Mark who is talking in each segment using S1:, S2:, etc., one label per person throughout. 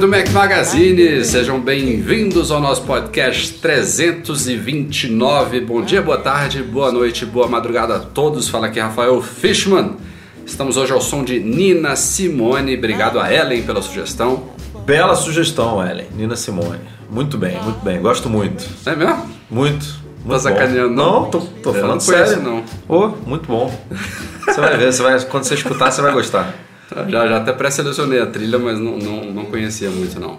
S1: Do Mac Magazine, sejam bem-vindos ao nosso podcast 329. Bom dia, boa tarde, boa noite, boa madrugada a todos. Fala aqui Rafael Fishman. Estamos hoje ao som de Nina Simone. Obrigado a Ellen pela sugestão.
S2: Bela sugestão, Ellen. Nina Simone. Muito bem, muito bem. Gosto muito.
S1: É mesmo?
S2: Muito.
S1: Tá
S2: muito
S1: sacaneando,
S2: bom.
S1: não?
S2: Não, tô, tô falando
S1: não
S2: sério.
S1: não.
S2: Ô, muito bom. Você vai ver, você vai, quando você escutar, você vai gostar.
S1: Já, já até pré-selecionei a trilha, mas não, não, não conhecia muito, não.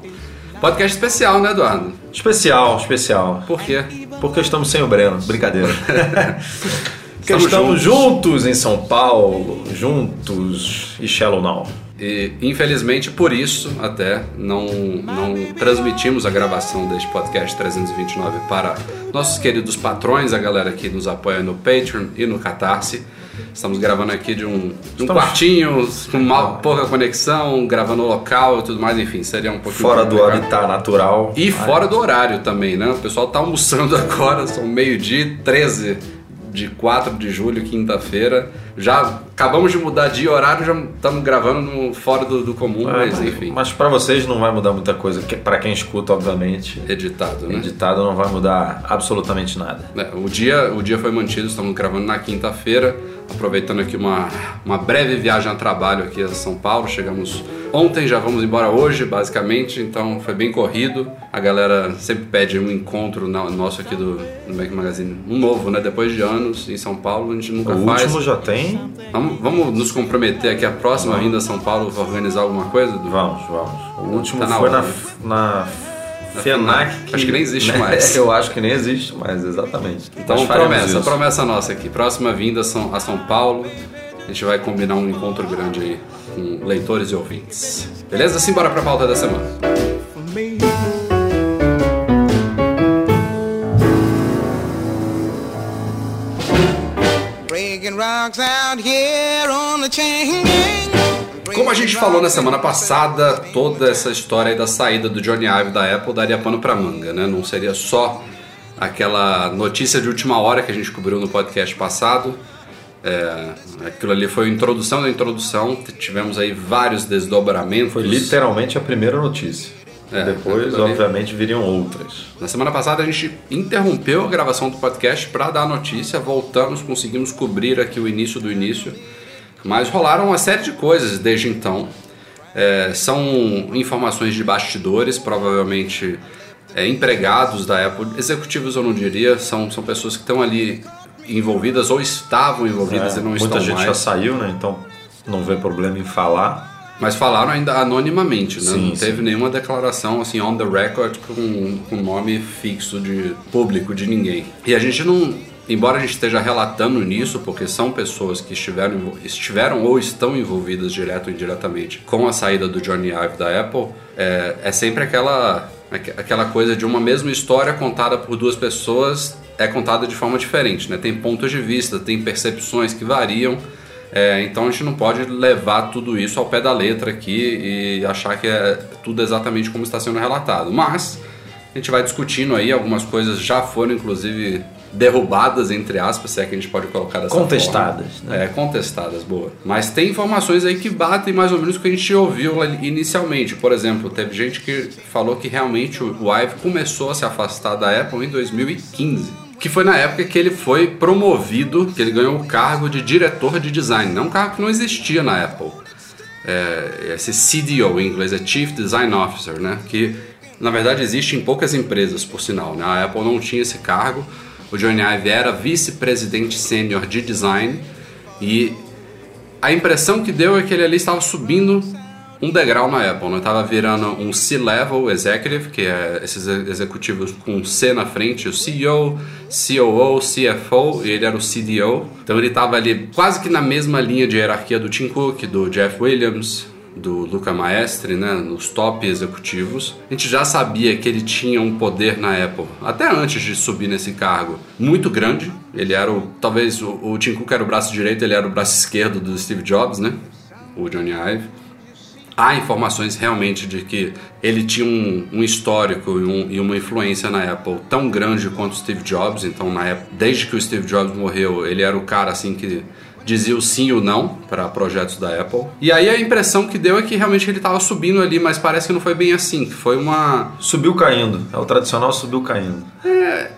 S1: Podcast especial, né, Eduardo?
S2: Especial, especial.
S1: Por quê?
S2: Porque estamos sem o Breno. Brincadeira. Porque
S1: Estamos
S2: estamos juntos em São Paulo, juntos e Shallow Now.
S1: E infelizmente por isso até não, não transmitimos a gravação deste podcast 329 para nossos queridos patrões, a galera que nos apoia no Patreon e no Catarse. Estamos gravando aqui de um, de um
S2: Estamos-
S1: quartinho com mal, pouca conexão, gravando local e tudo mais, enfim, seria um pouquinho
S2: Fora do habitat natural.
S1: E fora do horário também, né? O pessoal tá almoçando agora, são meio-dia, 13 de 4 de julho, quinta-feira. Já acabamos de mudar de horário, já estamos gravando no, fora do, do comum,
S2: É,
S1: mas enfim,
S2: Mas pra vocês não vai mudar muita coisa. que- Pra quem escuta, obviamente,
S1: editado, né?
S2: editado não vai mudar absolutamente nada.
S1: É, o, dia, o dia foi mantido, estamos gravando na quinta-feira, aproveitando aqui uma, uma breve viagem a trabalho aqui a São Paulo. Chegamos ontem, já vamos embora hoje, basicamente, então foi bem corrido. A galera sempre pede um encontro na- nosso aqui do, Mac Magazine, um novo, né? Depois de anos em São Paulo, a gente nunca
S2: O
S1: faz.
S2: último já tem.
S1: Vamos, vamos nos comprometer aqui a próxima vinda a São Paulo para organizar alguma coisa?
S2: Vamos, vamos. O último
S1: Tá na
S2: foi
S1: hora,
S2: na,
S1: né?
S2: Na FENAC.
S1: FENAC. Acho que nem existe mais.
S2: Eu acho que nem existe mais, exatamente.
S1: Então,
S2: faremos
S1: promessa,
S2: isso.
S1: promessa nossa aqui. Próxima vinda a São, a São Paulo, a gente vai combinar um encontro grande aí com leitores e ouvintes. Beleza? Simbora pra pauta da semana.
S3: Breaking rocks out here on the chain gang.
S1: Como a gente falou na semana passada, toda essa história da saída do Johnny Ive da Apple daria pano pra manga, né? Não seria só aquela notícia de última hora que a gente cobriu no podcast passado. É, aquilo ali foi a introdução da introdução. Tivemos aí vários desdobramentos.
S2: Foi literalmente a primeira notícia.
S1: É,
S2: Depois,
S1: ali.
S2: obviamente, viriam outras.
S1: Na semana passada a gente interrompeu a gravação do podcast para dar a notícia, voltamos, conseguimos cobrir aqui o início do início, mas rolaram uma série de coisas desde então. É, são informações de bastidores, provavelmente é, empregados da Apple, executivos eu não diria, são, são pessoas que estão ali envolvidas ou estavam envolvidas
S2: É,
S1: e não
S2: muita
S1: estão
S2: gente
S1: mais.
S2: já saiu, né? Então não vê problema em falar.
S1: Mas falaram ainda anonimamente, né?
S2: Sim,
S1: não
S2: sim.
S1: teve nenhuma declaração assim on the record com, com nome fixo de público de ninguém. E a gente não, embora a gente esteja relatando nisso, porque são pessoas que estiveram, estiveram ou estão envolvidas direto ou indiretamente com a saída do Johnny Ive da Apple, é, é sempre aquela aqu- aquela coisa de uma mesma história contada por duas pessoas é contada de forma diferente, né? Tem pontos de vista, tem percepções que variam. É, então a gente não pode levar tudo isso ao pé da letra aqui e achar que é tudo exatamente como está sendo relatado. Mas a gente vai discutindo aí, algumas coisas já foram inclusive derrubadas, entre aspas, se é que a gente pode colocar dessa
S2: Contestadas,
S1: forma.
S2: né?
S1: É, contestadas, boa. Mas tem informações aí que batem mais ou menos o que a gente ouviu inicialmente. Por exemplo, teve gente que falou que realmente o o Ive começou a se afastar da Apple em 2015 que foi na época que ele foi promovido, que ele ganhou o cargo de diretor de design, não um cargo que não existia na Apple. É, esse CDO em inglês é Chief Design Officer, né? Que na verdade existe em poucas empresas, por sinal. Né? A Apple não tinha esse cargo. O Johnny Ive era vice-presidente sênior de design e a impressão que deu é que ele ali estava subindo um degrau na Apple, né? Tava virando um C-level executive, que é esses executivos com C na frente, o CEO, COO, CFO, e ele era o CDO. Então ele tava ali quase que na mesma linha de hierarquia do Tim Cook, do Jeff Williams, do Luca Maestre, né, nos top executivos, a gente já sabia que ele tinha um poder na Apple, até antes de subir nesse cargo, muito grande. Ele era o, talvez o, o Tim Cook era o braço direito, ele era o braço esquerdo do Steve Jobs, né, o Johnny Ive. Há informações realmente de que ele tinha um, um histórico e, um, e, uma influência na Apple tão grande quanto o Steve Jobs. Então, na Apple, desde que o Steve Jobs morreu, ele era o cara assim que dizia o sim ou não para projetos da Apple. E aí a impressão que deu é que realmente ele estava subindo ali, mas parece que não foi bem assim. Foi uma.
S2: Subiu caindo. É o tradicional subiu caindo.
S1: É,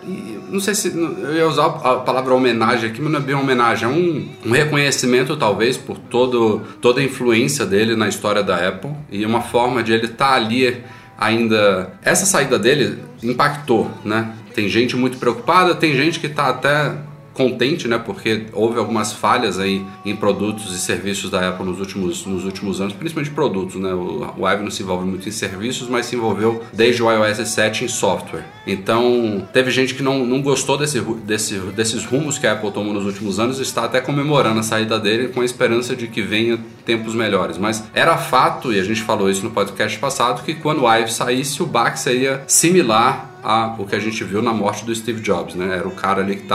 S1: não sei se. Eu ia usar a palavra homenagem aqui, mas não é bem uma homenagem. É um, um reconhecimento, talvez, por todo, toda a influência dele na história da Apple e uma forma de ele estar tá ali ainda. Essa saída dele impactou, né? Tem gente muito preocupada, tem gente que está até contente, né? Porque houve algumas falhas aí em produtos e serviços da Apple nos últimos, nos últimos anos, principalmente produtos, né? O, o Ive não se envolve muito em serviços, mas se envolveu desde o iOS 7 em software. Então, teve gente que não, não gostou desse, desse, desses rumos que a Apple tomou nos últimos anos e está até comemorando a saída dele com a esperança de que venha tempos melhores. Mas era fato, e a gente falou isso no podcast passado, que quando o Ive saísse, o baque seria similar a o que a gente viu na morte do Steve Jobs, né? Era o cara ali que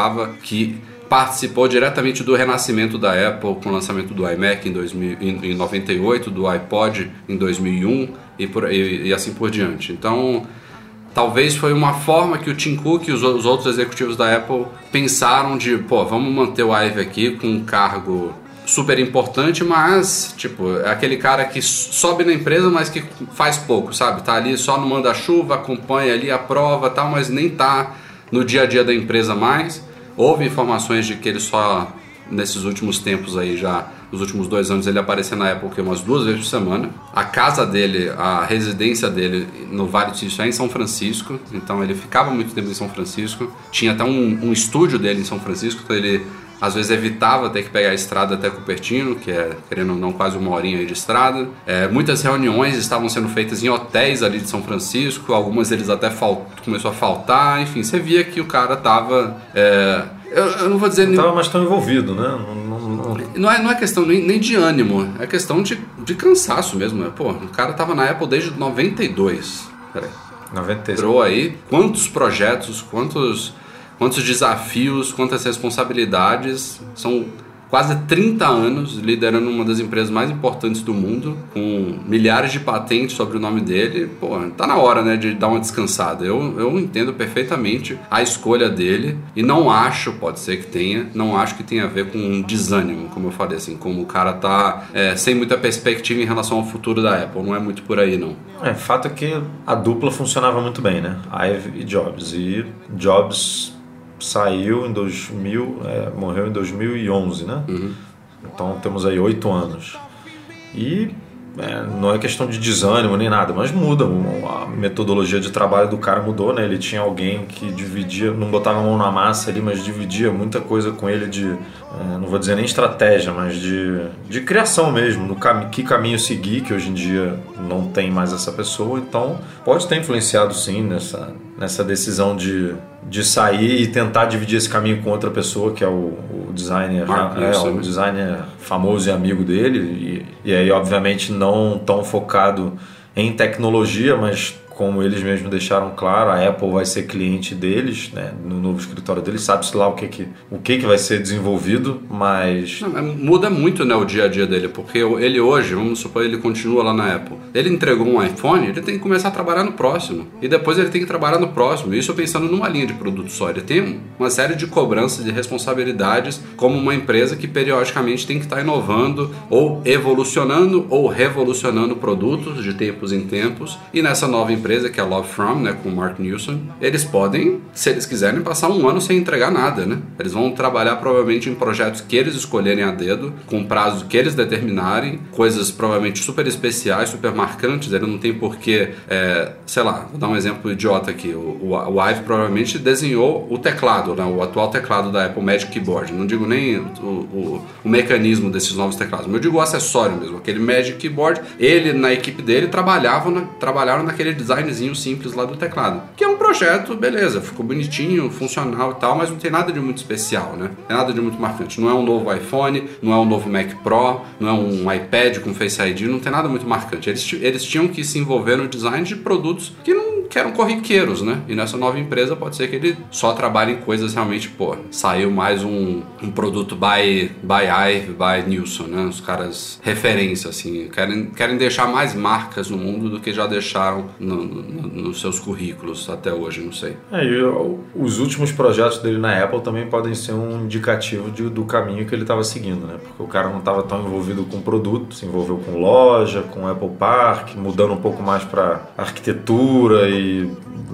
S1: que participou diretamente do renascimento da Apple com o lançamento do iMac em, 2000, em, em 98, do iPod em 2001 e, por, e, e, assim por diante. Então, talvez foi uma forma que o Tim Cook e os, os outros executivos da Apple pensaram de, pô, vamos manter o Ive aqui com um cargo super importante, mas, tipo, é aquele cara que sobe na empresa, mas que faz pouco, sabe? Tá ali só no manda-chuva, acompanha ali a prova tal, mas nem tá no dia a dia da empresa mais. Houve informações de que ele só, nesses últimos tempos aí, já, nos últimos dois anos, ele aparecia na Apple umas duas vezes por semana. A casa dele, a residência dele no Vale do Silício é em São Francisco, então ele ficava muito tempo em São Francisco. Tinha até um, um estúdio dele em São Francisco, então ele às vezes evitava ter que pegar a estrada até Cupertino, que é, querendo ou não, quase uma horinha de estrada. É, muitas reuniões estavam sendo feitas em hotéis ali de São Francisco, algumas deles até começou a faltar, enfim, você via que o cara tava. É, eu, eu, não vou dizer.
S2: Não estava mais tão envolvido, né? Não,
S1: não, não... não, é, não é questão nem, nem de ânimo, é questão de, de cansaço mesmo. Né? Pô, o cara tava na Apple desde 92. Peraí.
S2: 96.
S1: Entrou aí. Quantos projetos, quantos quantos desafios, quantas responsabilidades. São quase 30 anos liderando uma das empresas mais importantes do mundo, com milhares de patentes sobre o nome dele. Pô, tá na hora, né, de dar uma descansada. Eu, eu entendo perfeitamente a escolha dele e não acho, pode ser que tenha, não acho que tenha a ver com um desânimo, como eu falei, assim, como o cara tá é, sem muita perspectiva em relação ao futuro da Apple. Não é muito por aí, não.
S2: É, fato é que a dupla funcionava muito bem, né? Ive e Jobs. E Jobs saiu em 2000, é, morreu em 2011, né? Uhum. Então temos aí oito anos. E é, não é questão de desânimo nem nada, mas muda. A metodologia de trabalho do cara mudou, né? Ele tinha alguém que dividia, não botava a mão na massa ali, mas dividia muita coisa com ele de, é, não vou dizer nem estratégia, mas de, de criação mesmo, no cam que caminho seguir, que hoje em dia não tem mais essa pessoa. Então pode ter influenciado sim nessa, nessa decisão de de sair e tentar dividir esse caminho com outra pessoa, que é o, o designer, é, o designer famoso e amigo dele, e, e aí obviamente não tão focado em tecnologia, mas como eles mesmos deixaram claro, a Apple vai ser cliente deles, né, no novo escritório deles, sabe-se lá o que que, o que que vai ser desenvolvido, mas...
S1: Não, muda muito né, o dia a dia dele, porque ele hoje, vamos supor, ele continua lá na Apple, ele entregou um iPhone, ele tem que começar a trabalhar no próximo, e depois ele tem que trabalhar no próximo, isso pensando numa linha de produto só, ele tem uma série de cobranças e responsabilidades como uma empresa que periodicamente tem que estar inovando, ou evolucionando, ou revolucionando produtos de tempos em tempos, e nessa nova empresa empresa, que é a Love From, né, com o Mark Newson, eles podem, se eles quiserem, passar um ano sem entregar nada, né? Eles vão trabalhar provavelmente em projetos que eles escolherem a dedo, com prazos que eles determinarem, coisas provavelmente super especiais, super marcantes, ele não tem porquê, é, sei lá, vou dar um exemplo idiota aqui, o, o, o Ive provavelmente desenhou o teclado, né, o atual teclado da Apple Magic Keyboard, não digo nem o, o, o mecanismo desses novos teclados, mas eu digo o acessório mesmo, aquele Magic Keyboard, ele na equipe dele trabalhavam trabalharam naquele designzinho simples lá do teclado, que é um projeto, beleza, ficou bonitinho, funcional e tal, mas não tem nada de muito especial, né? Não tem nada de muito marcante. Não é um novo iPhone, não é um novo Mac Pro, não é um iPad com Face ID, não tem nada muito marcante. Eles, eles tinham que se envolver no design de produtos que não que eram corriqueiros, né? E nessa nova empresa pode ser que ele só trabalhe em coisas realmente, pô, saiu mais um, um produto by, by Ive, by Nilson, né? Os caras referência, assim, querem, querem deixar mais marcas no mundo do que já deixaram no, no, nos seus currículos até hoje, não sei.
S2: É, e os últimos projetos dele na Apple também podem ser um indicativo de, do caminho que ele estava seguindo, né? Porque o cara não estava tão envolvido com produto, se envolveu com loja, com Apple Park, mudando um pouco mais para arquitetura e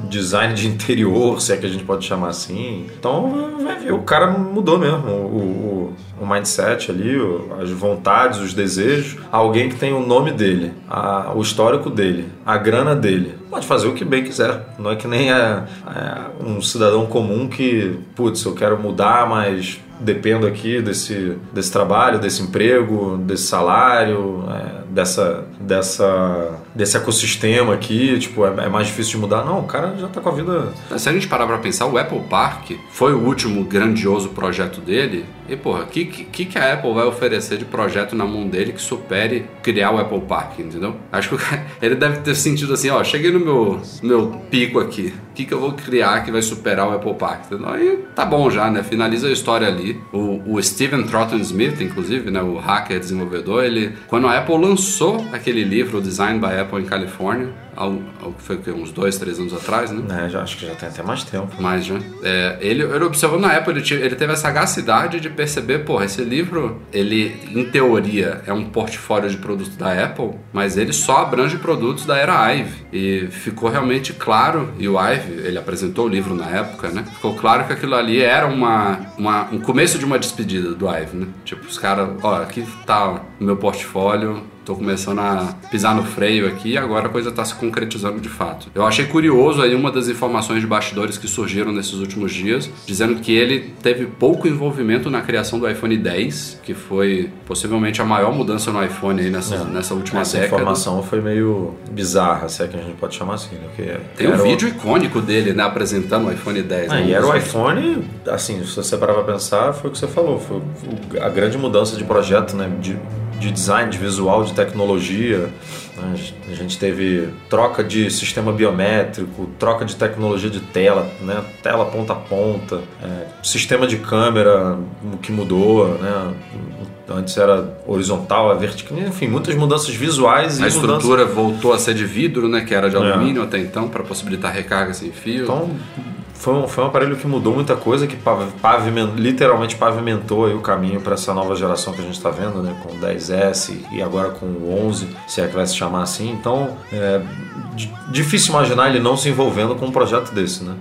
S2: design de interior, se é que a gente pode chamar assim. Então vai ver, o cara mudou mesmo o, o, o mindset ali, as vontades, os desejos. Alguém que tem o nome dele, a, o histórico dele, a grana dele. Pode fazer o que bem quiser. Não é que nem é, é um cidadão comum que, putz, eu quero mudar, mas dependo aqui desse, desse trabalho, desse emprego, desse salário, é, dessa, dessa, desse ecossistema aqui, tipo, é, é, mais difícil de mudar. Não, o cara já tá com a vida.
S1: Se a gente parar pra pensar, o Apple Park foi o último grandioso projeto dele. E, porra, o que, que, que a Apple vai oferecer de projeto na mão dele que supere criar o Apple Park, entendeu? Acho que ele deve ter sentido assim, ó, cheguei no meu, meu pico aqui. O que, que eu vou criar que vai superar o Apple Park? Entendeu? Aí tá bom já, né? Finaliza a história ali. O, o Steven Troughton Smith, inclusive, né? O hacker desenvolvedor, ele... Quando a Apple lançou aquele livro, Design by Apple em Califórnia, algo, algo foi uns dois, três anos atrás, né?
S2: É, já, acho que já tem até mais tempo.
S1: Mais já. É, ele, ele observou na Apple, ele, ele teve a sagacidade de perceber, porra, esse livro, ele, em teoria, é um portfólio de produtos da Apple, mas ele só abrange produtos da era Ive. E ficou realmente claro, e o Ive, ele apresentou o livro na época, né? Ficou claro que aquilo ali era uma, uma um começo de uma despedida do Ive, né? Tipo, os caras, ó, aqui tá o meu portfólio, Tô começando a pisar no freio aqui e agora a coisa está se concretizando de fato. Eu achei curioso aí uma das informações de bastidores que surgiram nesses últimos dias, dizendo que ele teve pouco envolvimento na criação do iPhone 10, que foi possivelmente a maior mudança no iPhone aí nessa, é. nessa última
S2: Essa
S1: década.
S2: informação foi meio bizarra, se é que a gente pode chamar assim. Né? Porque
S1: Tem um vídeo o... icônico dele, né, apresentando o iPhone 10.
S2: Ah,
S1: né?
S2: E era o iPhone, assim, se você parar pra pensar, foi o que você falou, foi a grande mudança de projeto, né, de de design, de visual, de tecnologia. Né? A gente teve troca de sistema biométrico, troca de tecnologia de tela, né? tela ponta a ponta, é, sistema de câmera que mudou, né? Antes era horizontal, é vertical, enfim, muitas mudanças visuais.
S1: A estrutura voltou a ser de vidro, né? Que era de é. alumínio é. até então, para possibilitar recarga sem fio.
S2: Então, foi um, foi um aparelho que mudou muita coisa, que paviment, literalmente pavimentou o caminho para essa nova geração que a gente está vendo, né? com o 10S e agora com o 11, se é que vai se chamar assim. Então, é difícil imaginar ele não se envolvendo com um projeto desse. Né?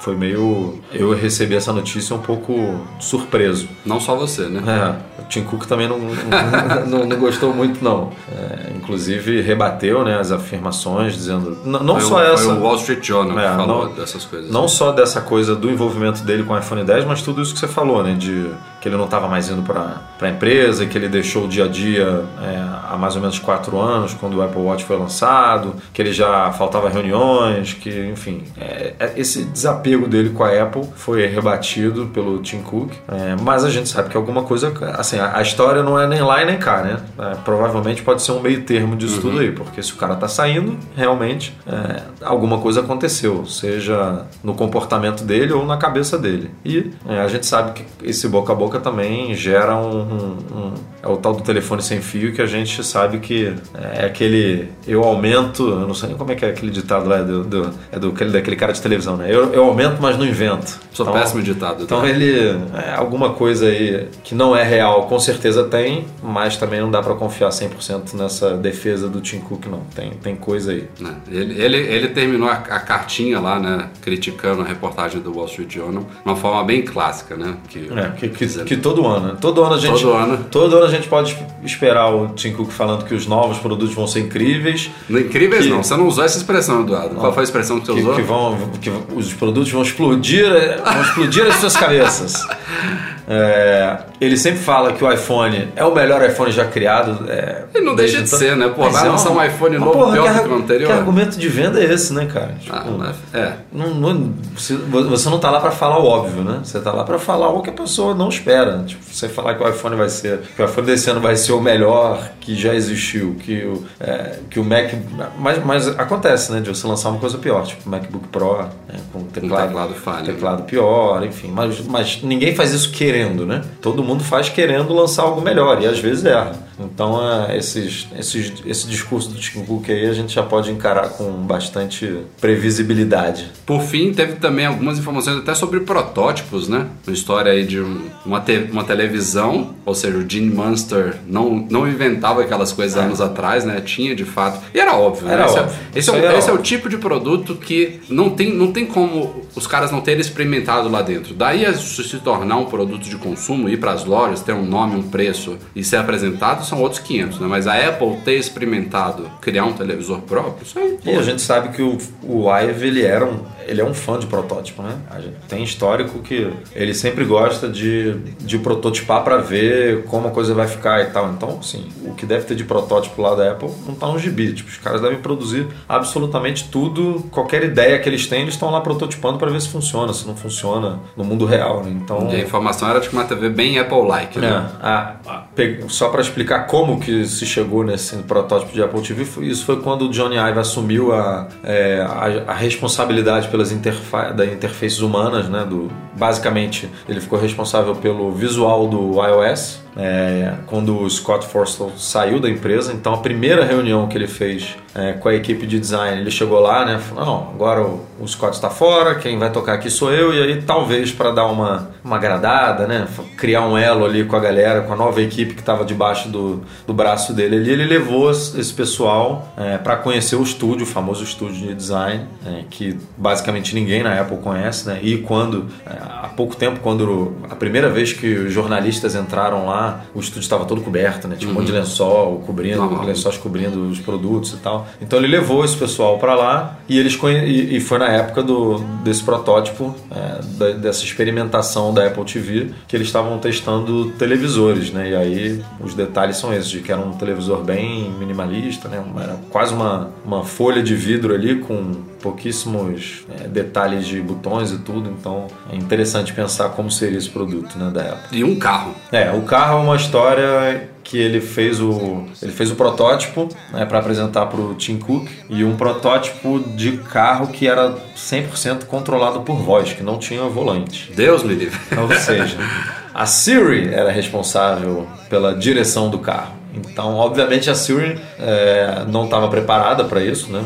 S2: Foi meio. Eu recebi essa notícia um pouco surpreso.
S1: Não só você, né?
S2: É, o Tim Cook também não, não, não gostou muito, não. É, inclusive, rebateu né, as afirmações, dizendo. Não, foi só o, essa.
S1: Foi o Wall Street Journal é, que falou não, dessas coisas.
S2: Não só dessa coisa do envolvimento dele com o iPhone 10, mas tudo isso que você falou, né? De que ele não estava mais indo para a empresa, que ele deixou o dia a dia é, há mais ou menos quatro anos, quando o Apple Watch foi lançado, que ele já faltava reuniões, que, enfim, é, é esse desapego dele com a Apple foi rebatido pelo Tim Cook, é, mas a gente sabe que alguma coisa, assim, a, a história não é nem lá e nem cá, né? É, provavelmente pode ser um meio termo disso uhum. tudo aí, porque se o cara tá saindo, realmente é, alguma coisa aconteceu, seja no comportamento dele ou na cabeça dele. E a gente sabe que esse boca a boca boca também gera um, um- um- é o tal do telefone sem fio que a gente sabe que é aquele eu aumento, eu não sei nem como é que é aquele ditado lá do, do- é do aquele, daquele cara de televisão, né? Eu, eu aumento, mas não invento.
S1: Sou péssimo ditado,
S2: Então
S1: tá?
S2: ele é alguma coisa aí que não é real, com certeza tem, mas também não dá pra confiar 100% nessa defesa do Tim Cook não. Tem tem coisa aí.
S1: né? Ele, ele, ele terminou a, a cartinha lá, né? Criticando a reportagem do Wall Street Journal de uma forma bem clássica, né? Que,
S2: É, que, que, que todo ano, né? Todo ano a gente.
S1: Todo ano.
S2: todo ano a gente pode esperar o Tim Cook falando que os novos produtos vão ser incríveis,
S1: Incríveis
S2: Que-
S1: não, você não usou essa expressão, Eduardo. Qual foi a expressão que você
S2: que,
S1: usou?
S2: que vão, que os produtos vão explodir, vão explodir as suas cabeças. É, ele sempre fala que o iPhone é o melhor iPhone já criado. É,
S1: E não deixa de
S2: então-
S1: ser, né? Pô, vai
S2: é
S1: lançar um iPhone novo
S2: porra,
S1: pior
S2: que,
S1: que o anterior?
S2: Que argumento de venda é esse, né, cara? Tipo,
S1: Ah, é.
S2: não, não- você não tá lá para falar o óbvio, né? Você tá lá para falar o que a pessoa não espera. Tipo, você falar que o iPhone vai ser, que o iPhone desse ano vai ser o melhor que já existiu, que o, é, que o Mac, mas, mas acontece, né? De você lançar uma coisa pior, tipo o MacBook Pro, né, com teclado,
S1: teclado falha, né?
S2: teclado pior, enfim. Mas, mas ninguém faz isso querendo, né? Todo mundo faz querendo lançar algo melhor e às vezes erra. Então, é, esses, esses, esse discurso do Tim Cook aí a gente já pode encarar com bastante previsibilidade.
S1: Por fim, teve também algumas informações até sobre protótipos, né? Uma história aí de um- uma, te- uma televisão, ou seja, o Gene Munster não, não inventava aquelas coisas anos atrás, né? Tinha de fato. E era óbvio, né?
S2: Era
S1: Esse, é-
S2: óbvio.
S1: esse, é,
S2: aí
S1: o-
S2: era
S1: esse é o tipo de produto que não tem, não tem como os caras não terem experimentado lá dentro. Daí a se tornar um produto de consumo, ir para as lojas, ter um nome, um preço e ser apresentado, são outros 500, né? Mas a Apple ter experimentado criar um televisor próprio, isso aí, pô,
S2: E a gente sabe que o, o Ive ele era um, ele é um fã de protótipo, né? A tem histórico que ele sempre gosta de, de prototipar para ver como a coisa vai ficar e tal. Então, assim, o que deve ter de protótipo lá da Apple não tá no gibi. Tipo, os caras devem produzir absolutamente tudo, qualquer ideia que eles têm, eles estão lá prototipando para ver se funciona, se não funciona no mundo real, né? Então,
S1: E a informação era de uma TV bem Apple-like,
S2: é,
S1: né?
S2: a- a- pe- só para explicar como que se chegou nesse protótipo de Apple TV, isso foi quando o Johnny Ive assumiu a, é, a, a responsabilidade pelas interfa da interfaces humanas, né? Do, basicamente, ele ficou responsável pelo visual do iOS. É, quando o Scott Forstall saiu da empresa, então a primeira reunião que ele fez é, com a equipe de design, ele chegou lá, né? Falou, não, agora o, o Scott está fora, quem vai tocar aqui sou eu, e aí talvez para dar uma, uma agradada, né? Criar um elo ali com a galera, com a nova equipe que estava debaixo do, do braço dele ali, ele levou esse pessoal para conhecer o estúdio, o famoso estúdio de design, é, que basicamente ninguém na Apple conhece, né? E quando, é, há pouco tempo, quando a primeira vez que os jornalistas entraram lá, o estúdio estava todo coberto, né? Tinha um monte de lençol cobrindo,
S1: Normal.
S2: lençóis cobrindo os produtos e tal. Então ele levou esse pessoal para lá e eles conhe- e foi na época do, desse protótipo, é, da- dessa experimentação da Apple TV, que eles estavam testando televisores, né? E aí os detalhes são esses, de que era um televisor bem minimalista, né? Era quase uma, uma folha de vidro ali com pouquíssimos é, detalhes de botões e tudo. Então é interessante pensar como seria esse produto, né, da Apple.
S1: E um carro.
S2: É, o carro é uma história que ele fez o ele fez o protótipo né, para apresentar para o Tim Cook e um protótipo de carro que era 100% controlado por voz, que não tinha volante.
S1: Deus me livre.
S2: Ou seja, a Siri era responsável pela direção do carro. Então, obviamente, a Siri é, não estava preparada para isso, né?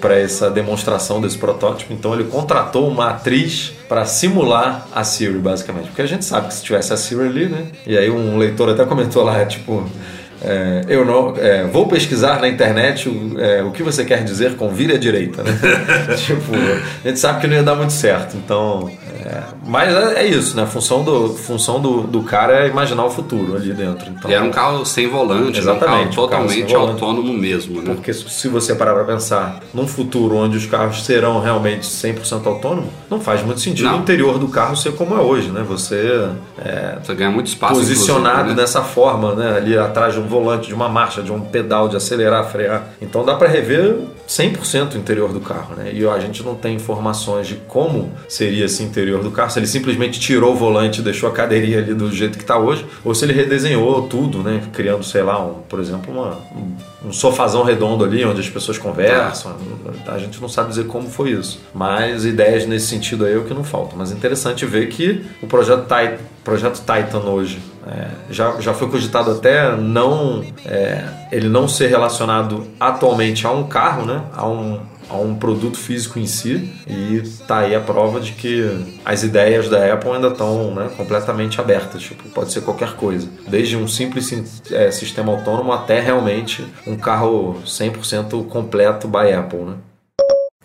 S2: Para essa demonstração desse protótipo. Então, ele contratou uma atriz para simular a Siri, basicamente. Porque a gente sabe que se tivesse a Siri ali, né? E aí um leitor até comentou lá, tipo, é, eu não é, vou pesquisar na internet o, é, o que você quer dizer com vire à direita, né? tipo, a gente sabe que não ia dar muito certo. Então, é, mas é, é isso, né? A função do função do, do cara é imaginar o futuro ali dentro. Então,
S1: E era um carro sem volante, né? um
S2: Exatamente,
S1: carro
S2: um carro
S1: totalmente
S2: sem volante.
S1: autônomo mesmo, né?
S2: porque se você parar para pensar num futuro onde os carros serão realmente 100% autônomos, não faz muito sentido
S1: Não.
S2: o interior do carro ser como é hoje, né? Você é,
S1: Você ganha muito espaço.
S2: posicionado
S1: né?
S2: dessa forma, né? Ali atrás de um volante, de uma marcha, de um pedal de acelerar, frear. Então dá para rever 100% o interior do carro, né? E a gente não tem informações de como seria esse interior do carro, se ele simplesmente tirou o volante e deixou a cadeirinha ali do jeito que está hoje, ou se ele redesenhou tudo, né? Criando, sei lá, um, por exemplo, uma, um, sofazão redondo ali onde as pessoas conversam. A gente não sabe dizer como foi isso. Mas ideias nesse sentido aí é o que não falta. Mas é interessante ver que o projeto Titan, projeto Titan hoje é, já, já foi cogitado até não é, ele não ser relacionado atualmente a um carro, né? a, um, a um produto físico em si. E tá aí a prova de que as ideias da Apple ainda estão né, completamente abertas. Tipo, pode ser qualquer coisa. Desde um simples é, sistema autônomo até realmente um carro 100% completo by Apple. Né?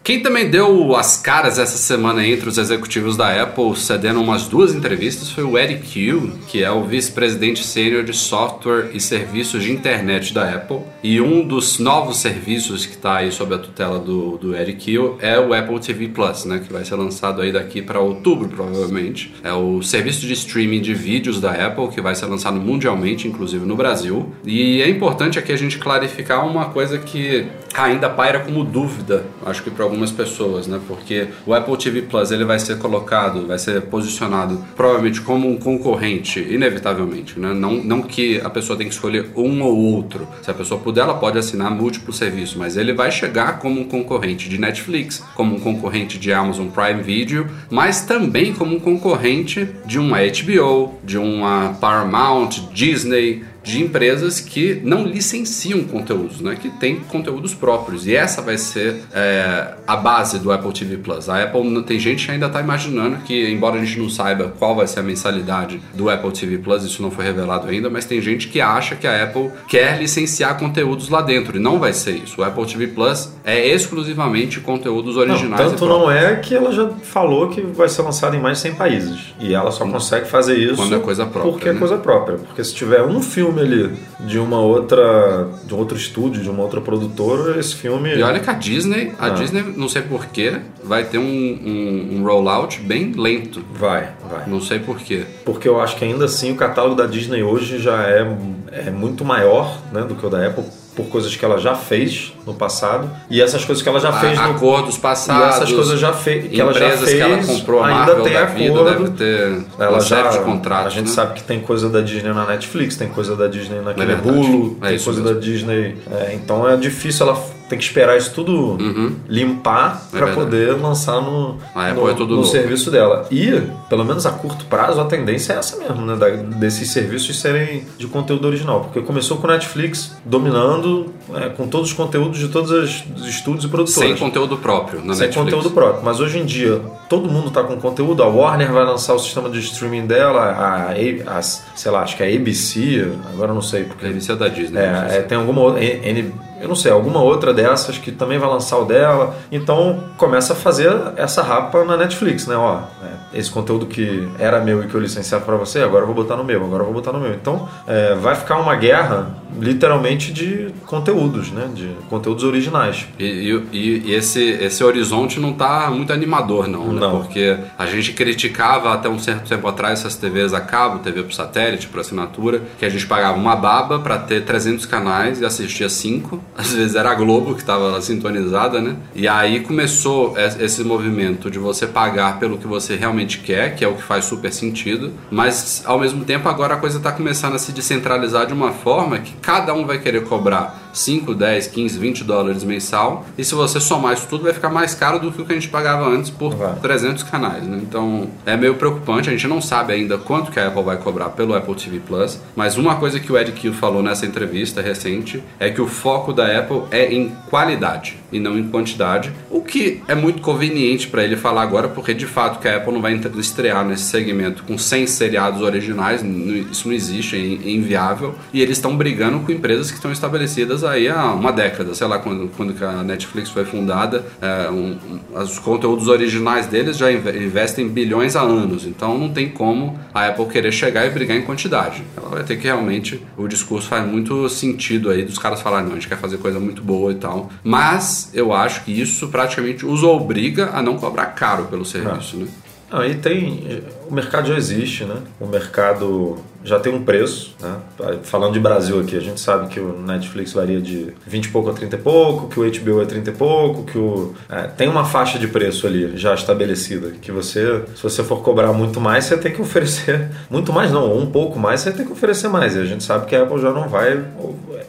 S1: Quem também deu as caras essa semana entre os executivos da Apple, cedendo umas duas entrevistas, foi o Eric Yu, que é o vice-presidente sênior de software e serviços de internet da Apple. E um dos novos serviços que está aí sob a tutela do, do Eric Yu é o Apple TV Plus, né, que vai ser lançado aí daqui para outubro, provavelmente. É o serviço de streaming de vídeos da Apple, que vai ser lançado mundialmente, inclusive no Brasil. E é importante aqui a gente clarificar uma coisa que ainda paira como dúvida, acho que para algumas pessoas, né? Porque o Apple TV Plus ele vai ser colocado, vai ser posicionado provavelmente como um concorrente, inevitavelmente, né? Não, não que a pessoa tem que escolher um ou outro. Se a pessoa puder, ela pode assinar múltiplos serviços, mas ele vai chegar como um concorrente de Netflix, como um concorrente de Amazon Prime Video, mas também como um concorrente de uma HBO, de uma Paramount, Disney, de empresas que não licenciam conteúdos, né? que têm conteúdos próprios. E essa vai ser é, a base do Apple TV Plus. A Apple tem gente que ainda está imaginando que, embora a gente não saiba qual vai ser a mensalidade do Apple TV Plus, isso não foi revelado ainda, mas tem gente que acha que a Apple quer licenciar conteúdos lá dentro. E não vai ser isso. O Apple TV Plus é exclusivamente conteúdos originais.
S2: Não, tanto não é que ela já falou que vai ser lançado em mais de 100 países. E ela só consegue fazer isso
S1: quando é coisa própria.
S2: Porque é
S1: né?
S2: é coisa própria. Porque se tiver um filme filme ali de uma outra. de um outro estúdio, de uma outra produtora, esse filme.
S1: E olha que a Disney, a ah. Disney, não sei porquê, vai ter um, um, um, rollout bem lento.
S2: Vai, vai.
S1: Não sei porquê.
S2: Porque eu acho que ainda assim o catálogo da Disney hoje já é, é muito maior né, do que o da Apple por coisas que ela já fez no passado e essas coisas que ela já fez
S1: a,
S2: no
S1: acordos passados
S2: e essas coisas já fez que ela já fez
S1: que ela comprou a
S2: ainda tem
S1: da
S2: acordo
S1: deve ter
S2: ela já
S1: de contratos
S2: a gente
S1: né?
S2: sabe que tem coisa da Disney na Netflix tem coisa da Disney naquele
S1: é é
S2: tem coisa
S1: mesmo.
S2: da Disney é, então é difícil ela tem que esperar isso tudo
S1: uhum.
S2: limpar
S1: é
S2: para poder lançar no, no,
S1: é
S2: no serviço dela. E, pelo menos a curto prazo, a tendência é essa mesmo, né? Da, desses serviços serem de conteúdo original. Porque começou com o Netflix dominando é, com todos os conteúdos de todos os estúdios e produtores.
S1: Sem conteúdo próprio na
S2: Sem
S1: Netflix.
S2: conteúdo próprio. Mas hoje em dia, todo mundo está com conteúdo. A Warner vai lançar o sistema de streaming dela, a, a, a sei lá, acho que é a ABC, agora não sei. Porque,
S1: a ABC é da Disney.
S2: É, é, tem alguma outra. N, eu não sei, alguma outra dessas que também vai lançar o dela. Então começa a fazer essa rapa na Netflix, né? Ó, é, esse conteúdo que era meu e que eu licenciava para você, agora eu vou botar no meu, agora eu vou botar no meu. Então é, vai ficar uma guerra literalmente de conteúdos, né? De conteúdos originais.
S1: E, e, e esse, esse horizonte não tá muito animador, não, né?
S2: Não.
S1: Porque a gente criticava até um certo tempo atrás essas TVs a cabo, TV por satélite, por assinatura, que a gente pagava uma baba para ter 300 canais e assistia 5. Às vezes era a Globo que estava sintonizada, né? E aí começou esse movimento de você pagar pelo que você realmente quer, que é o que faz super sentido, mas ao mesmo tempo agora a coisa está começando a se descentralizar de uma forma que cada um vai querer cobrar 5, 10, 15, 20 dólares mensal. E se você somar isso tudo, vai ficar mais caro do que o que a gente pagava antes por
S2: Vai.
S1: 300 canais. Né? Então é meio preocupante. A gente não sabe ainda quanto que a Apple vai cobrar pelo Apple TV Plus. Mas uma coisa que o Ed Kill falou nessa entrevista recente é que o foco da Apple é em qualidade e não em quantidade. O que é muito conveniente para ele falar agora, porque de fato que a Apple não vai estrear nesse segmento com 100 seriados originais. Isso não existe, é inviável. E eles estão brigando com empresas que estão estabelecidas aí há uma década, sei lá, quando, quando a Netflix foi fundada, é, um, um, os conteúdos originais deles já investem bilhões há anos, então não tem como a Apple querer chegar e brigar em quantidade. Ela vai ter que realmente, o discurso faz muito sentido aí dos caras falarem, não, a gente quer fazer coisa muito boa e tal, mas eu acho que isso praticamente os obriga a não cobrar caro pelo serviço, né?
S2: Aí tem. O mercado já existe, né? O mercado já tem um preço, né? Falando de Brasil aqui, a gente sabe que o Netflix varia de 20 e pouco a 30 e pouco, que o HBO é 30 e pouco, que o. É, tem uma faixa de preço ali já estabelecida. Que você, se você for cobrar muito mais, você tem que oferecer. Muito mais não, um pouco mais, você tem que oferecer mais. E a gente sabe que a Apple já não vai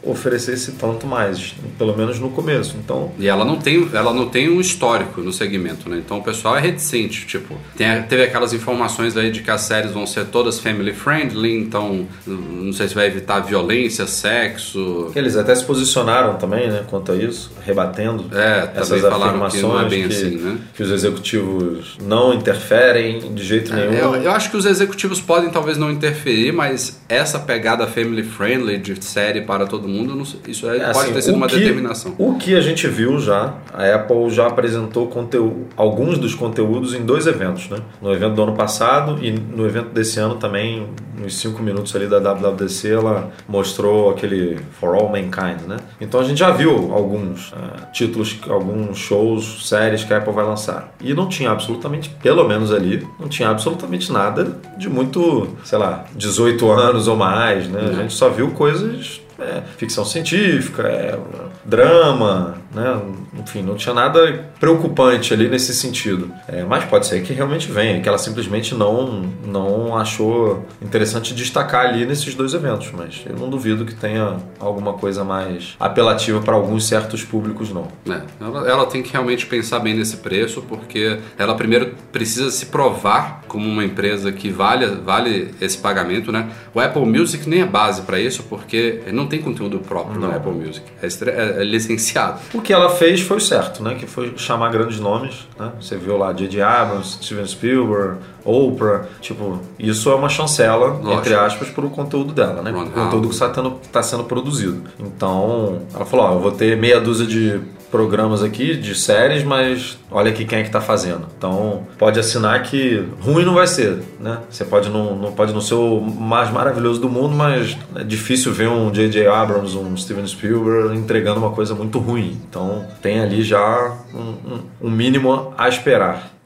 S2: oferecer esse tanto mais, pelo menos no começo. Então.
S1: E ela não tem, ela não tem um histórico no segmento, né? Então o pessoal é reticente. Tipo, tem, teve aquelas informações aí de que as séries vão ser todas family friendly, então não sei se vai evitar violência, sexo.
S2: Eles até se posicionaram também, né, quanto a isso, rebatendo
S1: é,
S2: essas
S1: afirmações que, não é bem
S2: que,
S1: assim, né?
S2: que os executivos não interferem de jeito nenhum.
S1: É, eu, eu, acho que os executivos podem talvez não interferir, mas essa pegada family friendly de série para todo mundo, não, isso é, pode assim, ter sido uma
S2: que,
S1: determinação.
S2: O que a gente viu já, a Apple já apresentou conteúdo, alguns dos conteúdos em dois eventos, né? No evento do ano passado e no evento desse ano também, nos cinco minutos ali da WWDC, ela mostrou aquele For All Mankind, né? Então a gente já viu alguns uh, títulos, alguns shows, séries que a Apple vai lançar. E não tinha absolutamente, pelo menos ali, não tinha absolutamente nada de muito, sei lá, 18 anos ou mais, né? Não. A gente só viu coisas é, ficção científica, é, drama, né? enfim, não tinha nada preocupante ali nesse sentido. É, mas pode ser que realmente venha, que ela simplesmente não, não achou interessante destacar ali nesses dois eventos, mas eu não duvido que tenha alguma coisa mais apelativa para alguns certos públicos, não.
S1: É, ela, ela tem que realmente pensar bem nesse preço, porque ela primeiro precisa se provar como uma empresa que vale, vale esse pagamento, né? O Apple Music nem é base para isso, porque não tem conteúdo próprio não. no Apple Music. É, é, é, licenciado.
S2: O que ela fez foi o certo, né? Que foi chamar grandes nomes, né? Você viu lá J.J. Abrams, Steven Spielberg, Oprah, tipo, isso é uma chancela, Lógico. entre aspas, para o conteúdo dela, né? o conteúdo que está, está sendo produzido. Então, ela falou, ó, eu vou ter meia dúzia de programas aqui de séries, mas olha aqui quem é que está fazendo. Então pode assinar que ruim não vai ser, né? Você pode não, não pode não ser o mais maravilhoso do mundo, mas é difícil ver um J.J. Abrams, um Steven Spielberg entregando uma coisa muito ruim. Então tem ali já um, um, um mínimo a esperar.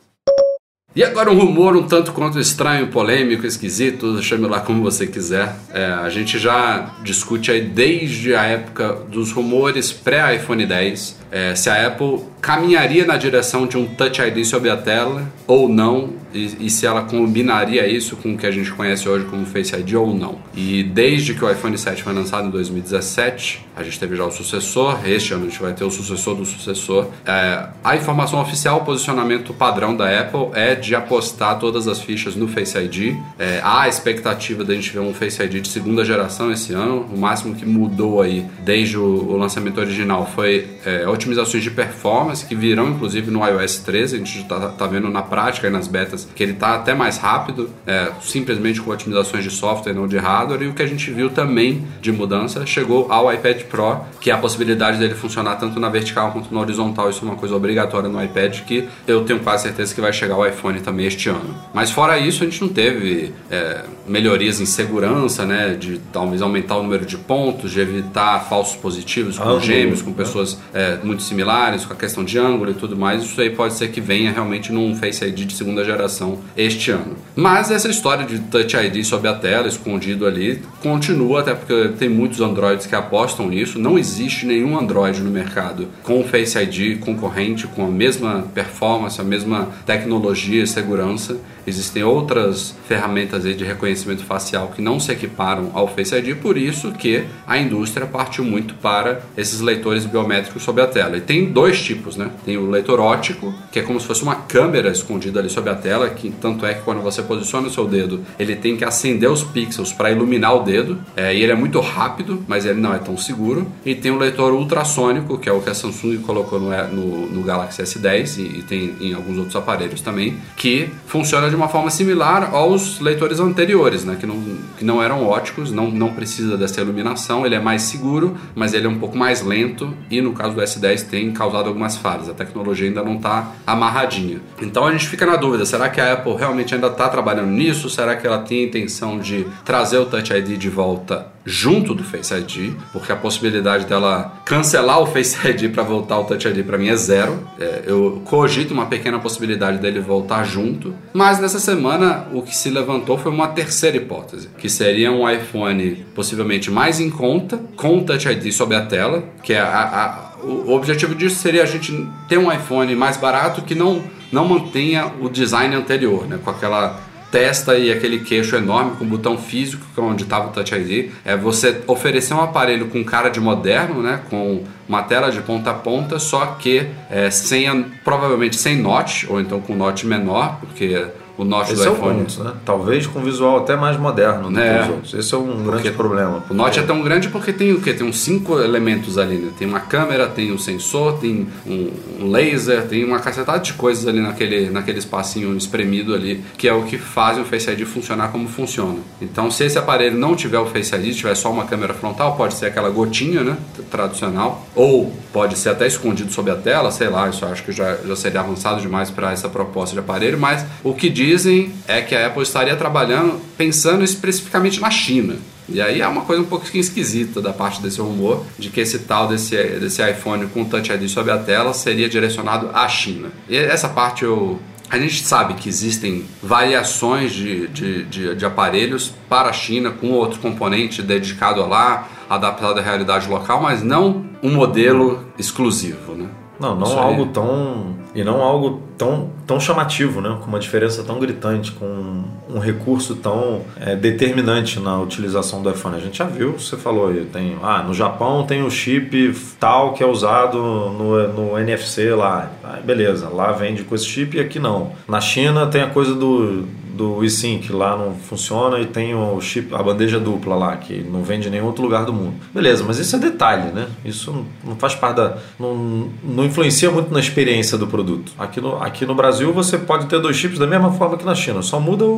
S1: E agora um rumor um tanto quanto estranho, polêmico, esquisito, chame lá como você quiser. É, a gente já discute aí desde a época dos rumores pré-iPhone 10 é, se a Apple caminharia na direção de um Touch ID sobre a tela ou não, e, e, se ela combinaria isso com o que a gente conhece hoje como Face ID ou não. E desde que o iPhone 7 foi lançado em 2017, a gente teve já o sucessor, este ano a gente vai ter o sucessor do sucessor. É, a informação oficial, o posicionamento padrão da Apple é de apostar todas as fichas no Face ID. É, há a expectativa de a gente ver um Face ID de segunda geração esse ano, o máximo que mudou aí desde o, o lançamento original foi é, otimizações de performance que virão inclusive no iOS 13, a gente está tá vendo na prática e nas betas que ele está até mais rápido, é, simplesmente com otimizações de software, não de hardware. E o que a gente viu também de mudança chegou ao iPad Pro, que é a possibilidade dele funcionar tanto na vertical quanto na horizontal. Isso é uma coisa obrigatória no iPad que eu tenho quase certeza que vai chegar ao iPhone também este ano. Mas fora isso, a gente não teve é, melhorias em segurança, né? De talvez aumentar o número de pontos, de evitar falsos positivos com ah, gêmeos, com né? pessoas é, muito similares, com a questão de ângulo e tudo mais. Isso aí pode ser que venha realmente num Face ID de segunda geração este ano. Mas essa história de Touch ID sob a tela, escondido ali, continua, até porque tem muitos Androids que apostam nisso. Não existe nenhum Android no mercado com Face ID concorrente, com a mesma performance, a mesma tecnologia e segurança. Existem outras ferramentas de reconhecimento facial que não se equiparam ao Face ID, por isso que a indústria partiu muito para esses leitores biométricos sob a tela. E tem dois tipos, né? Tem o leitor óptico, que é como se fosse uma câmera escondida ali sob a tela, que tanto é que quando você posiciona o seu dedo, ele tem que acender os pixels para iluminar o dedo, é, e ele é muito rápido, mas ele não é tão seguro. E tem o leitor ultrassônico, que é o que a Samsung colocou no, no, no Galaxy S10 e, e tem em alguns outros aparelhos também, que funciona de uma forma similar aos leitores anteriores, né, que, não, que não eram óticos, não, não precisa dessa iluminação, ele é mais seguro, mas ele é um pouco mais lento e no caso do S10 tem causado algumas falhas, a tecnologia ainda não está amarradinha. Então a gente fica na dúvida, será que a Apple realmente ainda está trabalhando nisso? Será que ela tem a intenção de trazer o Touch ID de volta junto do Face ID, porque a possibilidade dela cancelar o Face ID para voltar o Touch ID para mim é zero. É, eu cogito uma pequena possibilidade dele voltar junto, mas nessa semana o que se levantou foi uma terceira hipótese, que seria um iPhone possivelmente mais em conta, com o Touch ID sob a tela, que é a, a o objetivo disso seria a gente ter um iPhone mais barato que não, não mantenha o design anterior, né? com aquela testa e aquele queixo enorme com botão físico, que é onde estava o Touch ID. É você oferecer um aparelho com cara de moderno, né? com uma tela de ponta a ponta, só que é, sem provavelmente sem notch, ou então com notch menor, porque o Note
S2: Esse
S1: do
S2: é
S1: iPhone.
S2: ponto, né? Talvez com visual até mais moderno do
S1: É.
S2: que os outros. Esse é um grande problema.
S1: O Note é tão grande porque tem o quê? Tem uns cinco elementos ali, né? Tem uma câmera, tem um sensor, tem um, laser, tem uma cacetada de coisas ali naquele, naquele espacinho espremido ali, que é o que faz o Face ID funcionar como funciona. Então, se esse aparelho não tiver o Face ID, tiver só uma câmera frontal, pode ser aquela gotinha, né? Tradicional. Ou pode ser até escondido sob a tela, sei lá, isso acho que já, já seria avançado demais para essa proposta de aparelho, mas o que dizem é que a Apple estaria trabalhando pensando especificamente na China. E aí é uma coisa um pouquinho esquisita da parte desse rumor de que esse tal desse, desse iPhone com Touch ID sob a tela seria direcionado à China. E essa parte eu. A gente sabe que existem variações de, de, de, de aparelhos para a China com outro componente dedicado a lá, adaptado à realidade local, mas não um modelo exclusivo, né?
S2: Não, não algo tão. E não algo tão, tão chamativo, né? Com uma diferença tão gritante, com um recurso tão é, determinante na utilização do iPhone. A gente já viu, você falou aí, tem. Ah, no Japão tem o chip tal que é usado no, no NFC lá. Ah, beleza, lá vende com esse chip e aqui não. Na China tem a coisa do, do eSync, lá não funciona e tem o chip, a bandeja dupla lá, que não vende em nenhum outro lugar do mundo. Beleza, mas isso é detalhe, né? Isso não- faz parte da. Não, não influencia muito na experiência do produto. Aqui no, aqui no Brasil você pode ter dois chips da mesma forma que na China, só muda o,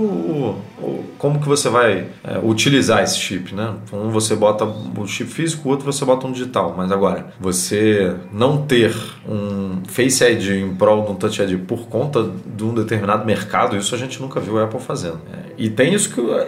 S2: o- o- como que você vai é, utilizar esse chip, né? Um você bota o chip físico, o outro você bota um digital. Mas agora, você não ter um Face ID em prol de um Touch ID por conta de um determinado mercado, isso a gente nunca viu a Apple fazendo. É, e tem isso que, eu-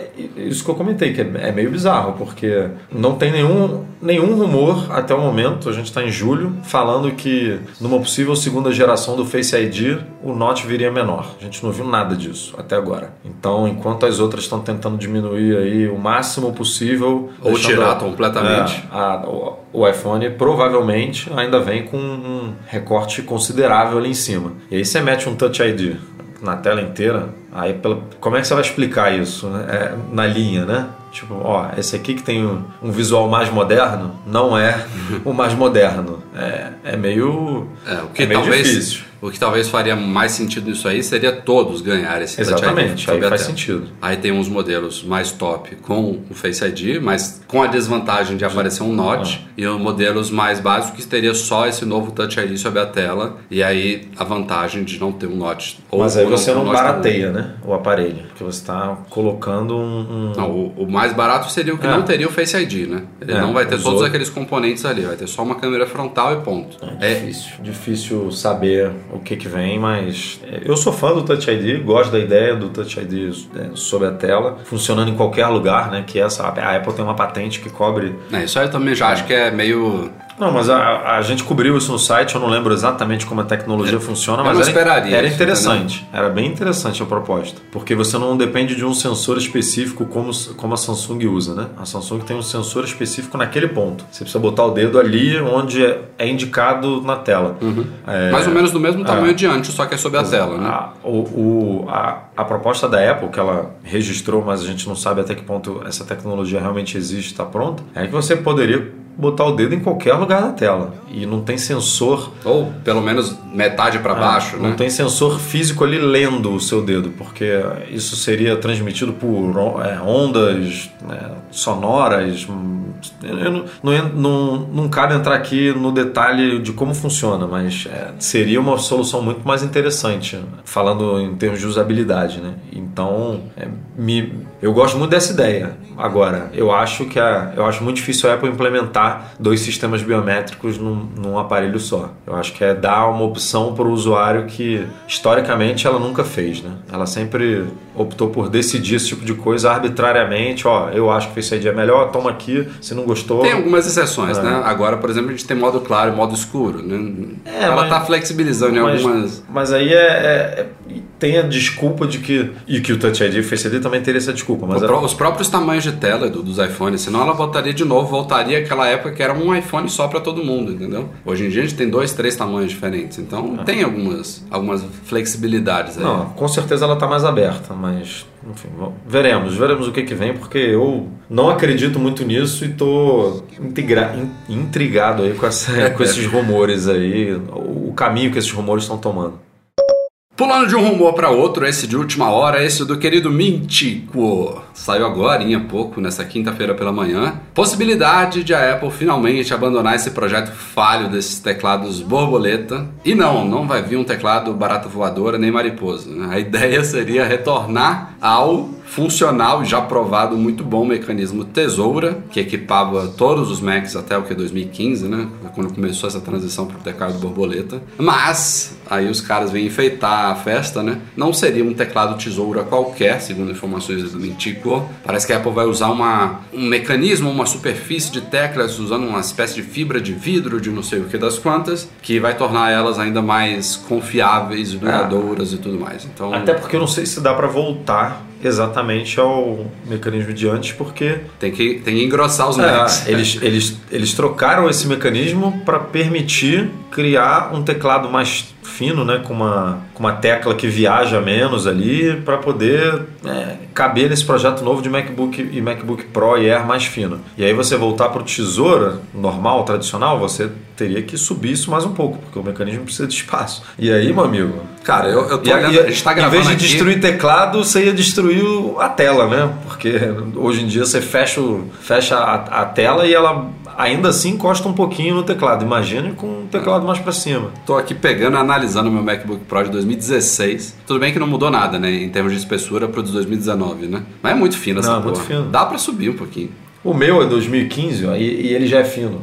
S2: isso que eu comentei, que é, é meio bizarro, porque não tem nenhum, nenhum rumor até o momento, a gente está em julho, falando que numa possível segunda geração do Face ID, o Note viria menor. A gente não viu nada disso até agora. Então, enquanto as outras estão tentando diminuir aí o máximo possível...
S1: Ou tirar
S2: a-
S1: completamente.
S2: é, a- o, o iPhone provavelmente ainda vem com um recorte considerável ali em cima. E aí você mete um Touch ID na tela inteira, aí pela- como é que você vai explicar isso né? É, na linha, né? Tipo, ó, esse aqui que tem um, um visual mais moderno não é o mais moderno. É, é meio,
S1: É, o que
S2: é meio
S1: talvez
S2: difícil.
S1: O que talvez faria mais sentido nisso aí seria todos ganharem esse Touch ID
S2: Exatamente, aí faz sentido.
S1: Aí tem uns modelos mais top com o Face ID, mas com a desvantagem de aparecer um Note,
S2: Ah.
S1: e os modelos mais básicos que teria só esse novo Touch ID sob a tela, e aí a vantagem de não ter um Note. Ou,
S2: Mas aí você não
S1: nenhum.
S2: barateia, né? O aparelho. Porque você está colocando um. um-
S1: Não, o, o mais barato seria o que
S2: É.
S1: não teria o Face ID, né? Ele
S2: É,
S1: não vai ter
S2: os
S1: todos
S2: outros-
S1: aqueles componentes ali, vai ter só uma câmera frontal e ponto.
S2: É difícil, difícil saber o que, que vem, mas é, eu sou fã do Touch ID, gosto da ideia do Touch ID é, sobre a tela, funcionando em qualquer lugar, né? Que essa a Apple tem uma patente que cobre.
S1: É, isso aí eu também já acho que é meio
S2: Não, mas a, a gente cobriu isso no site, eu não lembro exatamente como a tecnologia funciona,
S1: eu
S2: mas era,
S1: esperaria
S2: era
S1: isso,
S2: interessante. Era bem interessante a proposta, porque você não depende de um sensor específico como, como a Samsung usa, né? A Samsung tem um sensor específico naquele ponto. Você precisa botar o dedo ali onde é, é indicado na tela. É,
S1: mais ou menos do mesmo tamanho
S2: é.
S1: de antes, só que é sob a tela, né?
S2: a, o, o- a, a proposta da Apple, que ela registrou, mas a gente não sabe até que ponto essa tecnologia realmente existe, está pronta, é que você poderia botar o dedo em qualquer lugar da tela. E não tem sensor.
S1: Ou pelo menos metade para baixo,
S2: Ah, não
S1: né?
S2: tem sensor físico ali lendo o seu dedo, porque isso seria transmitido por é, ondas né, sonoras. Eu não, não, não, não cabe entrar aqui no detalhe de como funciona, mas é, seria uma solução muito mais interessante, falando em termos de usabilidade. Né? Então, é, me, eu gosto muito dessa ideia. Agora, eu acho que a, eu acho muito difícil a Apple implementar juntar dois sistemas biométricos num, num aparelho só. Eu acho que é dar uma opção para o usuário que historicamente ela nunca fez, né? Ela sempre optou por decidir esse tipo de coisa arbitrariamente. Ó, eu acho que Face ID é melhor, toma aqui. Se não gostou.
S1: Tem algumas exceções, é. né? Agora, por exemplo, a gente tem modo claro e modo escuro, né? É, ela está flexibilizando
S2: mas,
S1: em algumas.
S2: Mas aí é, é, tem a desculpa de que. E que o Touch ID e o Face ID também teria essa desculpa. Mas
S1: Os próprios tamanhos de tela do, dos iPhones, senão ela voltaria de novo, voltaria àquela época que era um iPhone só para todo mundo, entendeu? Hoje em dia a gente tem dois, três tamanhos diferentes. Então é. tem algumas, algumas flexibilidades aí.
S2: Não, com certeza ela está mais aberta, mas enfim, veremos, veremos o que, que vem, porque eu não acredito muito nisso e tô intrigado aí com, essa, com esses rumores aí, o caminho que esses rumores estão tomando.
S1: Pulando de um rumor para outro, esse de última hora, esse do querido Mintico. Saiu agora, há pouco, nessa quinta-feira pela manhã. Possibilidade de a Apple finalmente abandonar esse projeto falho desses teclados borboleta. E não, não vai vir um teclado barata voadora nem mariposa. Né? A ideia seria retornar ao funcional e já provado muito bom mecanismo Tesoura, que equipava todos os Macs até o que 2015, né? Quando começou essa transição para o teclado borboleta. Mas aí os caras vêm enfeitar a festa, né? Não seria um teclado Tesoura qualquer, segundo informações do Mintico. Parece que a Apple vai usar uma, um mecanismo, uma superfície de teclas usando uma espécie de fibra de vidro de não sei o que das quantas, que vai tornar elas ainda mais confiáveis, duradouras é. e tudo mais. Então,
S2: até porque eu não sei se dá para voltar exatamente ao mecanismo de antes, porque.
S1: Tem que, tem que engrossar os Macs.
S2: É, eles, eles, eles trocaram esse mecanismo para permitir criar um teclado mais fino, né, com uma, com uma tecla que viaja menos ali, para poder é, caber nesse projeto novo de MacBook e MacBook Pro e Air mais fino. E aí você voltar para o tesoura normal, tradicional, você teria que subir isso mais um pouco, porque o mecanismo precisa de espaço. E aí, meu amigo.
S1: Cara, eu, eu tô
S2: e, olhando, e, a gente tá gravando. Em vez de aqui... destruir teclado, você ia destruir a tela, né? Porque hoje em dia você fecha, fecha a, a tela e ela ainda assim encosta um pouquinho no teclado. Imagine com um teclado mais para cima.
S1: Tô aqui pegando, analisando meu MacBook Pro de 2016. Tudo bem que não mudou nada, né? Em termos de espessura pro de 2019, né? Mas é muito fino essa
S2: não, porra. Muito fino.
S1: Dá para subir um pouquinho.
S2: O meu é 2015 ó, e, e ele já é fino.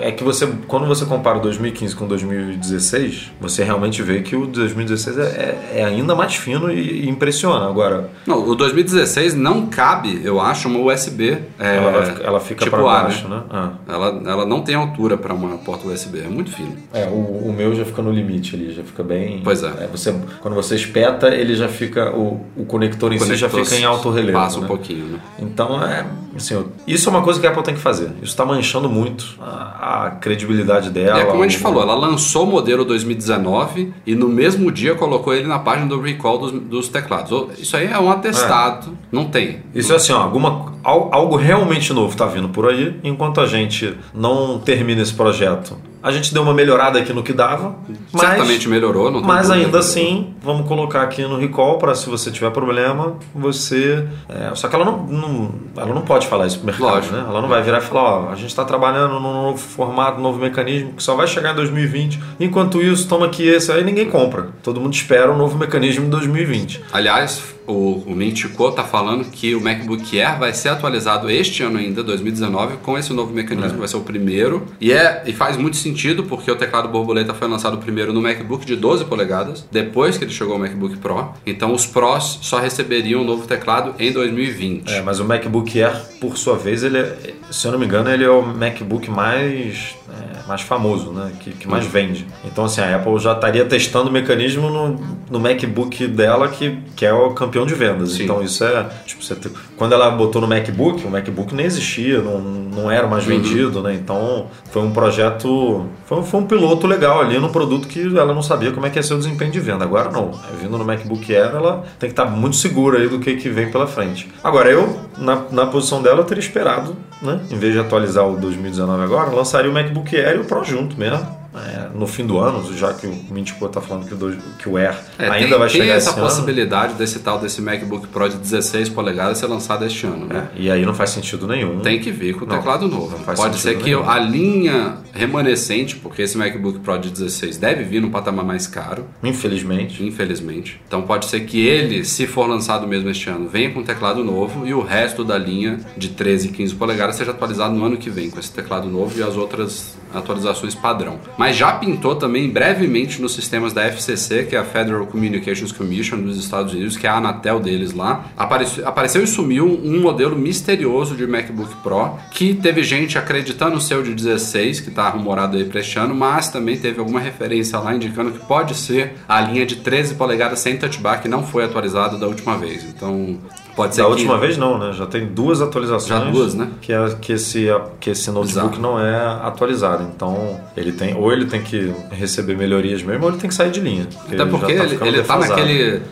S2: É que você, quando você compara o 2015 com 2016, você realmente vê que o 2016 é, é, é ainda mais fino e, e, impressiona. Agora,
S1: não, o 2016 não cabe, eu acho, uma USB. É,
S2: ela, ela fica tipo para baixo, né? né?
S1: Ah. Ela, ela não tem altura para uma porta USB, é muito fino.
S2: É, o, o, meu já fica no limite ali, já fica bem.
S1: Pois é.
S2: é você, quando você espeta, ele já fica o, o conector em o si já fica em alto relevo.
S1: Passa
S2: né?
S1: um pouquinho, né?
S2: Então é, assim, isso é uma coisa que a Apple tem que fazer. Isso está manchando muito a, a credibilidade dela.
S1: É como a gente falou, ela lançou o modelo 2019 e no mesmo dia colocou ele na página do recall dos, dos teclados. Isso aí é um atestado, é. não tem.
S2: Isso é assim, ó, alguma, algo realmente novo está vindo por aí, enquanto a gente não termina esse projeto a gente deu uma melhorada aqui no que dava.
S1: Mas, Certamente melhorou, não
S2: Mas ainda assim, vamos colocar aqui no recall para se você tiver problema, você. É, só que ela não, não, ela não pode falar isso pro mercado, Lógico. né? Ela não vai virar e falar, ó, a gente está trabalhando num novo formato, novo mecanismo que só vai chegar em 2020. Enquanto isso, toma aqui esse aí ninguém compra. Todo mundo espera um novo mecanismo em 2020.
S1: Aliás, o, o Mintico está falando que o MacBook Air vai ser atualizado este ano ainda, 2019, com esse novo mecanismo, é. vai ser o primeiro. E, é, e faz muito sentido, porque o teclado borboleta foi lançado primeiro no MacBook de 12 polegadas, depois que ele chegou ao MacBook Pro. Então os Pros só receberiam o novo teclado em 2020.
S2: É, mas o MacBook Air, por sua vez, ele é, se eu não me engano, ele é o MacBook mais, é, mais famoso, né? Que, que mais vende. Então, assim, a Apple já estaria testando o mecanismo no, no MacBook dela, que, que é o campeão de vendas. Sim. Então, isso é. Tipo, você, quando ela botou no MacBook, o MacBook nem existia, não, não era mais uhum. vendido, né? Então, foi um projeto. Foi, foi um piloto legal ali no produto que ela não sabia como é que ia ser o desempenho de venda. Agora, não. Vindo no MacBook Air, ela tem que estar muito segura aí do que, que vem pela frente. Agora, eu, na, na posição dela, eu teria esperado, né? Em vez de atualizar o 2019 agora, lançaria o MacBook Air e o Pro junto mesmo é, no fim do ano, já que o Mintico está falando que o, que o Air
S1: É,
S2: ainda
S1: tem,
S2: vai
S1: tem
S2: chegar
S1: essa
S2: esse ano.
S1: possibilidade desse tal desse MacBook Pro de 16 polegadas ser lançado este ano, né?
S2: É, e aí não faz sentido nenhum.
S1: Tem que vir com o
S2: Não,
S1: teclado novo. Pode ser que
S2: nenhum.
S1: a linha remanescente, porque esse MacBook Pro de 16 deve vir num patamar mais caro,
S2: Infelizmente.
S1: infelizmente. Então pode ser que ele, se for lançado mesmo este ano, venha com teclado novo e o resto da linha de 13 e 15 polegadas seja atualizado no ano que vem com esse teclado novo e as outras atualizações padrão. Mas já pintou também brevemente nos sistemas da FCC, que é a Federal Communications Commission dos Estados Unidos, que é a Anatel deles lá. Apareceu, apareceu e sumiu um modelo misterioso de MacBook Pro que teve gente acreditando ser o de 16, que está rumorado aí para este ano, mas também teve alguma referência lá indicando que pode ser a linha de 13 polegadas sem touch bar que não foi atualizada da última vez. Então pode ser
S2: Da
S1: que
S2: última vez não, né? Já tem duas atualizações.
S1: Já duas, né?
S2: Que, é, que, esse, que esse notebook
S1: Bizarro.
S2: não é atualizado. Então, ele tem. Ou ele tem que receber melhorias mesmo, ou ele tem que sair de linha.
S1: Até porque
S2: já
S1: ele,
S2: ficando
S1: ele tá naquele.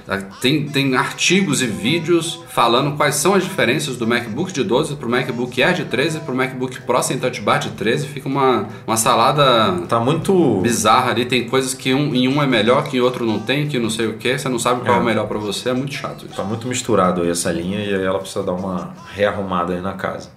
S1: Tem, tem artigos e vídeos falando quais são as diferenças do MacBook de 12 pro MacBook Air de 13 pro MacBook Pro sem touch bar de 13. Fica uma, uma salada
S2: Tá muito.
S1: bizarra ali. Tem coisas que um, em um é melhor, que em outro não tem, que não sei o que. Você não sabe qual é,
S2: É.
S1: o melhor pra você. É muito chato isso.
S2: Tá muito misturado aí essa linha e aí ela precisa dar uma rearrumada aí na casa.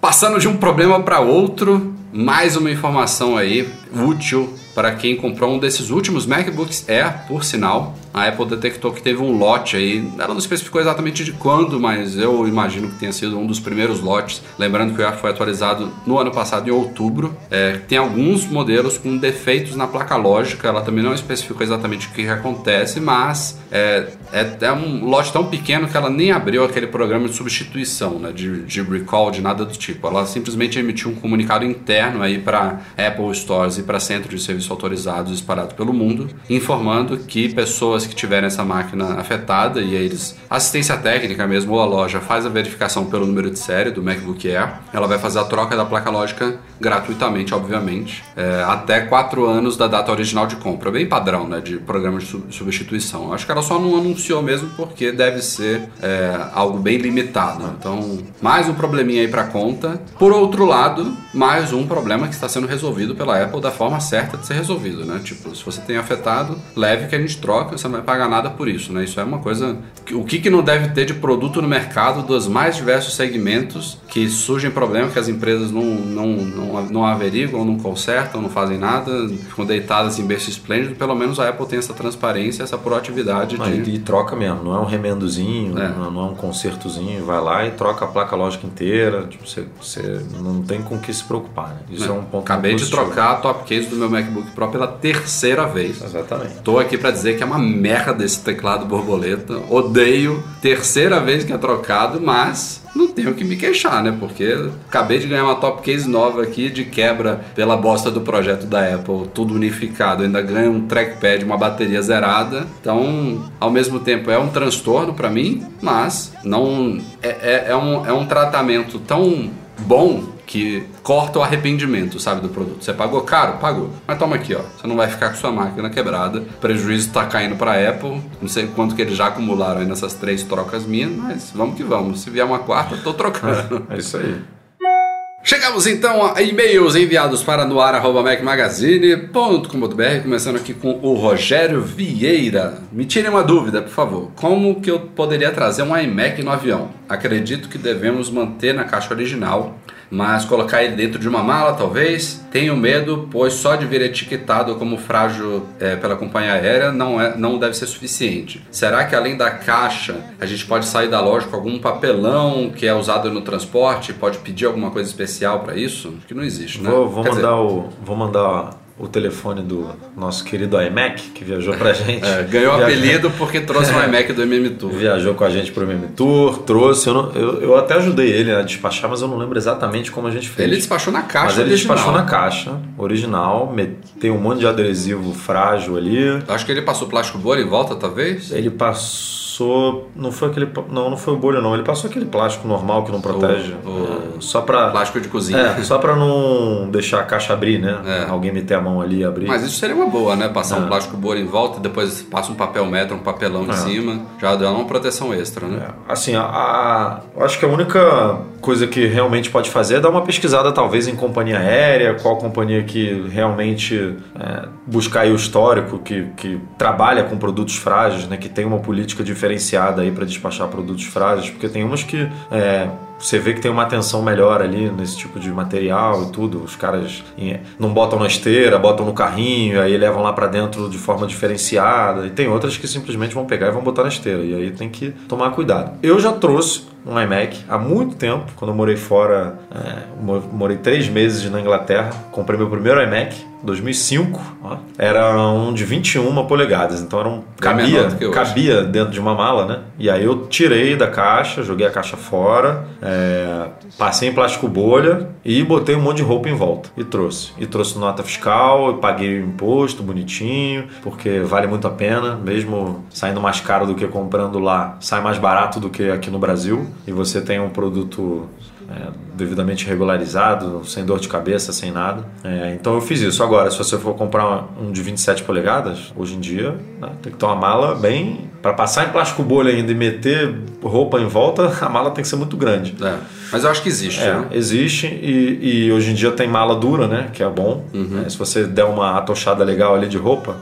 S1: Passando de um problema para outro, mais uma informação aí útil para quem comprou um desses últimos MacBooks Air, por sinal. A Apple detectou que teve um lote aí, ela não especificou exatamente de quando, mas eu imagino que tenha sido um dos primeiros lotes. Lembrando que o Air foi atualizado no ano passado, em outubro. É, tem alguns modelos com defeitos na placa lógica, ela também não especificou exatamente o que, que acontece, mas é, é, é um lote tão pequeno que ela nem abriu aquele programa de substituição, né, de, de recall, de nada do tipo. Ela simplesmente emitiu um comunicado interno aí para Apple Stores e para centros de serviço autorizados espalhados pelo mundo, informando que pessoas que tiverem essa máquina afetada e eles assistência técnica mesmo ou a loja faz a verificação pelo número de série do MacBook Air, ela vai fazer a troca da placa lógica gratuitamente, obviamente, é, até 4 anos da data original de compra, bem padrão, né, de programa de su- substituição. Acho que ela só não anunciou mesmo porque deve ser é, algo bem limitado. Então, mais um probleminha aí para conta. Por outro lado, mais um problema que está sendo resolvido pela Apple da forma certa de ser resolvido, né? Tipo, se você tem afetado, leve que a gente troca, você não vai pagar nada por isso, né? Isso é uma coisa. O que, que não deve ter de produto no mercado dos mais diversos segmentos que surgem problemas que as empresas não, não, não, não averiguam, não consertam, não fazem nada, ficam deitadas em berço esplêndido. Pelo menos a Apple tem essa transparência, essa proatividade
S2: Ah,
S1: de.
S2: e, troca mesmo, não é um remendozinho,
S1: É.
S2: não, é um consertozinho, vai lá e troca a placa lógica inteira, tipo, você, você não tem com o que se preocupar, né? Isso é, um ponto
S1: Acabei de trocar a top case do meu MacBook Pro pela terceira vez.
S2: Exatamente.
S1: Tô aqui pra dizer que é uma merda esse teclado borboleta. Odeio. Terceira vez que é trocado, mas não tenho que me queixar, né? Porque acabei de ganhar uma top case nova aqui de quebra pela bosta do projeto da Apple, tudo unificado. Ainda ganho um trackpad, uma bateria zerada. Então, ao mesmo tempo, é um transtorno pra mim, mas não é, é, é um, é um tratamento tão bom que corta o arrependimento, sabe, do produto. Você pagou caro? Pagou. Mas toma aqui, ó. Você não vai ficar com sua máquina quebrada. O prejuízo tá caindo pra Apple. Não sei quanto que eles já acumularam aí nessas três trocas minhas, mas vamos que vamos. Se vier uma quarta, eu tô trocando.
S2: É isso aí.
S1: Chegamos então a e-mails enviados para noar.mecmagazine.com.br, começando aqui com o Rogério Vieira. Me tire uma dúvida, por favor. Como que eu poderia trazer um iMac no avião? Acredito que devemos manter na caixa original, mas colocar ele dentro de uma mala, talvez. Tenho medo, pois só de vir etiquetado como frágil é, pela companhia aérea não, é, não deve ser suficiente. Será que além da caixa a gente pode sair da loja com algum papelão que é usado no transporte? Pode pedir alguma coisa especial para isso? Acho que não existe, né?
S2: Vou, vou
S1: Quer dizer,
S2: mandar o, vou mandar o telefone do nosso querido iMac, que viajou pra gente.
S1: é, ganhou apelido porque trouxe um iMac do MM Tour.
S2: Viajou com a gente pro MM Tour, trouxe. Eu, não- eu, eu até ajudei ele a despachar, mas eu não lembro exatamente como a gente fez.
S1: Ele despachou na caixa
S2: Mas ele
S1: original.
S2: despachou na caixa original, meteu um monte de adesivo frágil ali.
S1: Acho que ele passou plástico bolha em volta, talvez.
S2: Ele passou. Passou. Não foi aquele. Não, não foi o bolho, não. Ele passou aquele plástico normal que não protege.
S1: o-
S2: é, só pra.
S1: Plástico de cozinha.
S2: É, só pra não deixar a caixa abrir, né?
S1: É.
S2: Alguém meter a mão ali e abrir.
S1: Mas isso seria uma boa, né? Passar
S2: É.
S1: um plástico bolha em volta, depois passa um papel metro, um papelão em cima. Já dá uma proteção extra, né?
S2: É, Assim, a, a- acho que a única coisa que realmente pode fazer é dar uma pesquisada, talvez, em companhia aérea, qual companhia que realmente é, buscar aí o histórico, que, que trabalha com produtos frágeis, né, que tem uma política diferenciada aí para despachar produtos frágeis, porque tem umas que é, você vê que tem uma atenção melhor ali nesse tipo de material e tudo. Os caras não botam na esteira, botam no carrinho, aí levam lá para dentro de forma diferenciada. E tem outras que simplesmente vão pegar e vão botar na esteira. E aí tem que tomar cuidado. Eu já trouxe um iMac há muito tempo, quando eu morei fora, é, mo- morei três meses na Inglaterra, comprei meu primeiro iMac, 2005, ó. era um de 21 polegadas, então era um
S1: menor
S2: cabia, cabia dentro de uma mala, né? E aí eu tirei da caixa, joguei a caixa fora, é, passei em plástico bolha e botei um monte de roupa em volta e trouxe. E trouxe nota fiscal, paguei o imposto bonitinho, porque vale muito a pena, mesmo saindo mais caro do que comprando lá, sai mais barato do que aqui no Brasil. E você tem um produto é, devidamente regularizado, sem dor de cabeça, sem nada. É, então eu fiz isso. Agora, se você for comprar um de 27 polegadas, hoje em dia né, tem que ter uma mala bem. Para passar em plástico bolha ainda e meter roupa em volta, a mala tem que ser muito grande.
S1: É. Mas eu acho que existe,
S2: É,
S1: né?
S2: existe e, e hoje em dia tem mala dura, né? Que é bom.
S1: Uhum.
S2: É, se você der uma atochada legal ali de roupa,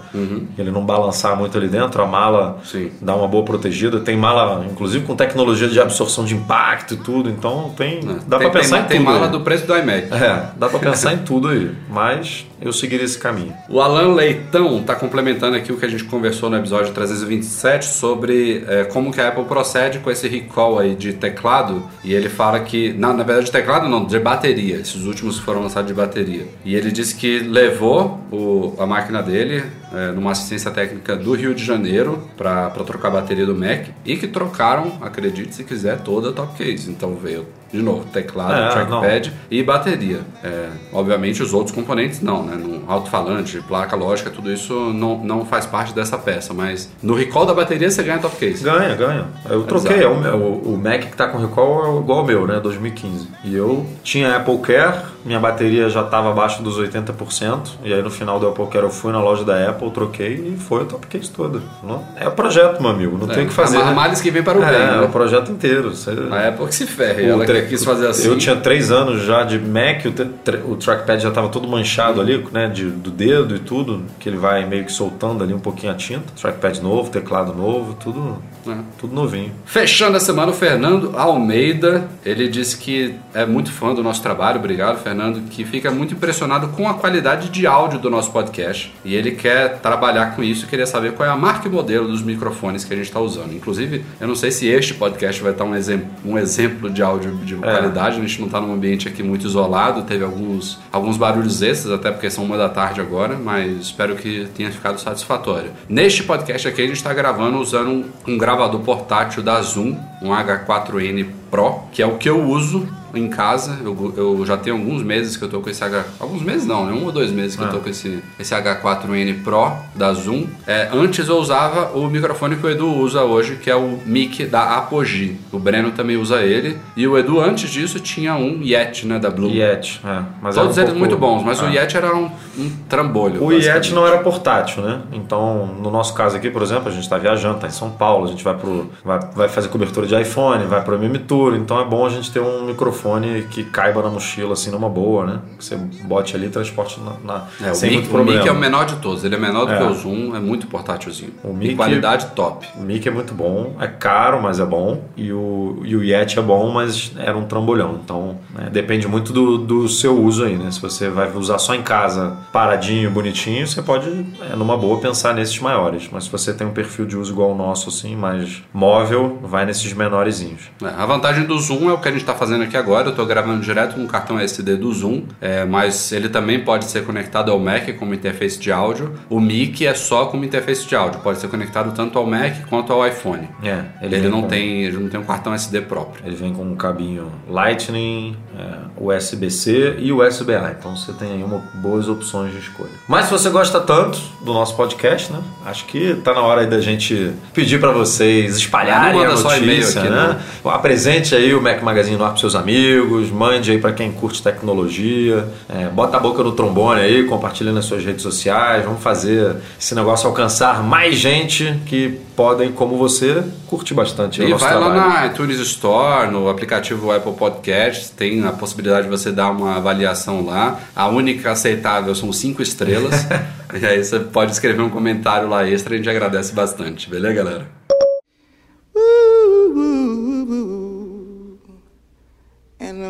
S2: ele não balançar muito ali dentro, a mala
S1: Sim.
S2: dá uma boa protegida. Tem mala, inclusive, com tecnologia de absorção de impacto e tudo. Então tem. Dá
S1: É. tem,
S2: pra pensar
S1: tem,
S2: em tudo.
S1: mala
S2: aí.
S1: do preço do iMac.
S2: É, dá pra pensar em tudo aí. Mas eu seguiria esse caminho.
S1: O Alan Leitão está complementando aqui o que a gente conversou no episódio 327 sobre é, como que a Apple procede com esse recall aí de teclado. E ele fala que, na, na verdade, de teclado não, de bateria. Esses últimos foram lançados de bateria. E ele disse que levou o- a máquina dele é, numa assistência técnica do Rio de Janeiro para trocar a bateria do Mac e que trocaram, acredite se quiser, toda a top case. Então veio de novo teclado,
S2: É,
S1: trackpad e bateria. É, obviamente os outros componentes não, né? No alto-falante, placa lógica, tudo isso não, não faz parte dessa peça, mas no recall da bateria você ganha top case.
S2: Ganha, ganha. Eu troquei. É o, meu- o, o Mac que tá com recall é igual ao meu, né? 2015. E eu tinha Apple Care, minha bateria já estava abaixo dos 80%. E aí no final do Apple Care eu fui na loja da Apple, troquei e foi a top case toda. Não- É o projeto, meu amigo. Não tem o que fazer.
S1: A males que vem para o
S2: é,
S1: bem,
S2: é
S1: né?
S2: o projeto inteiro. Você...
S1: A Apple que se ferre,
S2: O
S1: ela
S2: tre-
S1: quis fazer assim.
S2: Eu tinha três anos já de Mac, o, o trackpad já estava todo manchado ali, né? De, do dedo e tudo, que ele vai meio que soltando ali um pouquinho a tinta. Trackpad novo, teclado novo, tudo,
S1: É.
S2: tudo novinho.
S1: Fechando a semana, o Fernando Almeida, ele disse que é muito fã do nosso trabalho, obrigado Fernando, que fica muito impressionado com a qualidade de áudio do nosso podcast e ele quer trabalhar com isso e queria saber qual é a marca e modelo dos microfones que a gente está usando. Inclusive, eu não sei se este podcast vai estar um, exemplo um exemplo de áudio de qualidade, a gente não está num ambiente aqui muito isolado, teve alguns, alguns barulhos extras, até porque são uma da tarde agora, mas espero que tenha ficado satisfatório. Neste podcast aqui a gente está gravando usando um, um gravador portátil da Zoom, um H4n Pro, que é o que eu uso em casa. Eu, eu já tenho alguns meses que eu tô com esse H. Alguns meses não, né? Um ou dois meses que eu tô com esse, esse H4n Pro da Zoom. É, antes eu usava o microfone que o Edu usa hoje, que é o mic da Apogee. O Breno também usa ele. E o Edu, antes disso, tinha um Yeti, né? Da Blue.
S2: Yeti, é. Mas
S1: Todos
S2: um
S1: eles
S2: pouco-
S1: muito bons, mas o
S2: é.
S1: Yeti era um, um trambolho.
S2: O Yeti não era portátil, né? Então, no nosso caso aqui, por exemplo, a gente está viajando, está em São Paulo, a gente vai, pro, vai, vai fazer cobertura de iPhone, vai pro MM Tour, então é bom a gente ter um microfone que caiba na mochila, assim, numa boa, né? Que você bote ali e transporte na, na-
S1: É, o,
S2: sem
S1: mic,
S2: muito
S1: o
S2: problema.
S1: mic é o menor de todos, ele é menor do
S2: É.
S1: que o Zoom, é muito portátilzinho.
S2: O
S1: e
S2: mic-
S1: qualidade top.
S2: O mic é muito bom, é caro, mas é bom. E o, e o Yeti é bom, mas era um trambolhão. Então, né, depende muito do, do seu uso aí, né? Se você vai usar só em casa, paradinho, bonitinho, você pode, é, numa boa, pensar nesses maiores. Mas se você tem um perfil de uso igual o nosso, assim, mais móvel, vai nesses menorzinhos.
S1: É, a vantagem do Zoom é o que a gente está fazendo aqui agora. Eu estou gravando direto com o cartão SD do Zoom, é, mas ele também pode ser conectado ao Mac como interface de áudio. O Mic é só como interface de áudio, pode ser conectado tanto ao Mac quanto ao iPhone.
S2: É,
S1: Ele,
S2: vem
S1: não
S2: com-
S1: tem, ele não tem um cartão SD próprio.
S2: Ele vem com um cabinho Lightning, é, USB-C e USB-A. Então você tem aí uma, boas opções de escolha. Mas se você gosta tanto do nosso podcast, né? Acho que tá na hora aí da gente pedir para vocês espalharem
S1: Não manda
S2: a
S1: só
S2: notícia,
S1: aqui,
S2: né? Apresente aí o Mac Magazine no ar pros seus amigos, mande aí para quem curte tecnologia, é, bota a boca no trombone aí, compartilha nas suas redes sociais, vamos fazer esse negócio alcançar mais gente que podem, como você, curtir bastante
S1: E vai lá
S2: trabalho.
S1: na iTunes Store, no aplicativo Apple Podcasts, tem a possibilidade de você dar uma avaliação lá. A única aceitável são cinco estrelas. e aí você pode escrever um comentário lá extra, a gente agradece bastante. Beleza, galera?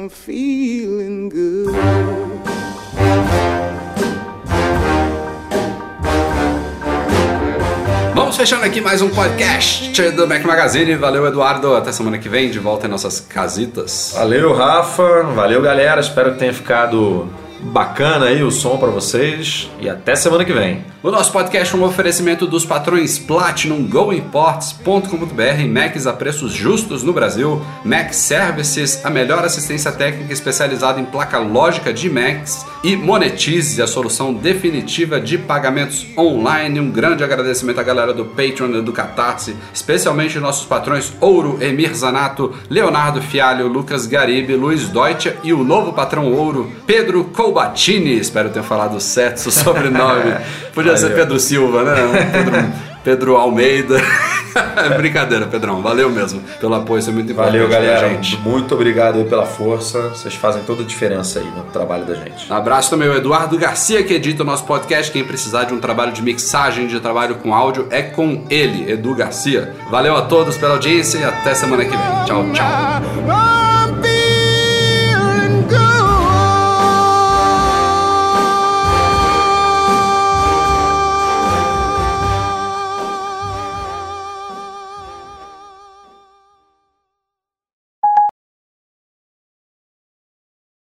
S3: I'm feeling good.
S1: Vamos fechando aqui mais um podcast do Mac Magazine. Valeu, Eduardo. Até semana que vem, de volta em nossas casitas.
S2: Valeu, Rafa. Valeu, galera. Espero que tenha ficado bacana aí o som pra vocês. E até semana que vem.
S1: O nosso podcast é um oferecimento dos patrões Platinum GoImports.com.br, Macs a preços justos no Brasil, Mac Services, a melhor assistência técnica especializada em placa lógica de Macs e Monetize, a solução definitiva de pagamentos online. Um grande agradecimento à galera do Patreon e do Catarse, especialmente nossos patrões Ouro, Emir Zanato, Leonardo Fialho, Lucas Garibe, Luiz Deutsche e o novo patrão Ouro, Pedro Colbatini. Espero ter falado certo seu sobrenome. Podia ser
S2: Valeu.
S1: Pedro Silva, né? Pedro, Pedro Almeida. Brincadeira, Pedrão. Valeu mesmo pelo apoio, isso é muito importante
S2: Valeu,
S1: pra
S2: galera.
S1: gente.
S2: Muito obrigado aí pela força. Vocês fazem toda a diferença aí no trabalho da gente.
S1: Abraço também ao Eduardo Garcia, que edita o nosso podcast. Quem precisar de um trabalho de mixagem, de trabalho com áudio, é com ele, Edu Garcia. Valeu a todos pela audiência e até semana que vem. Tchau, tchau.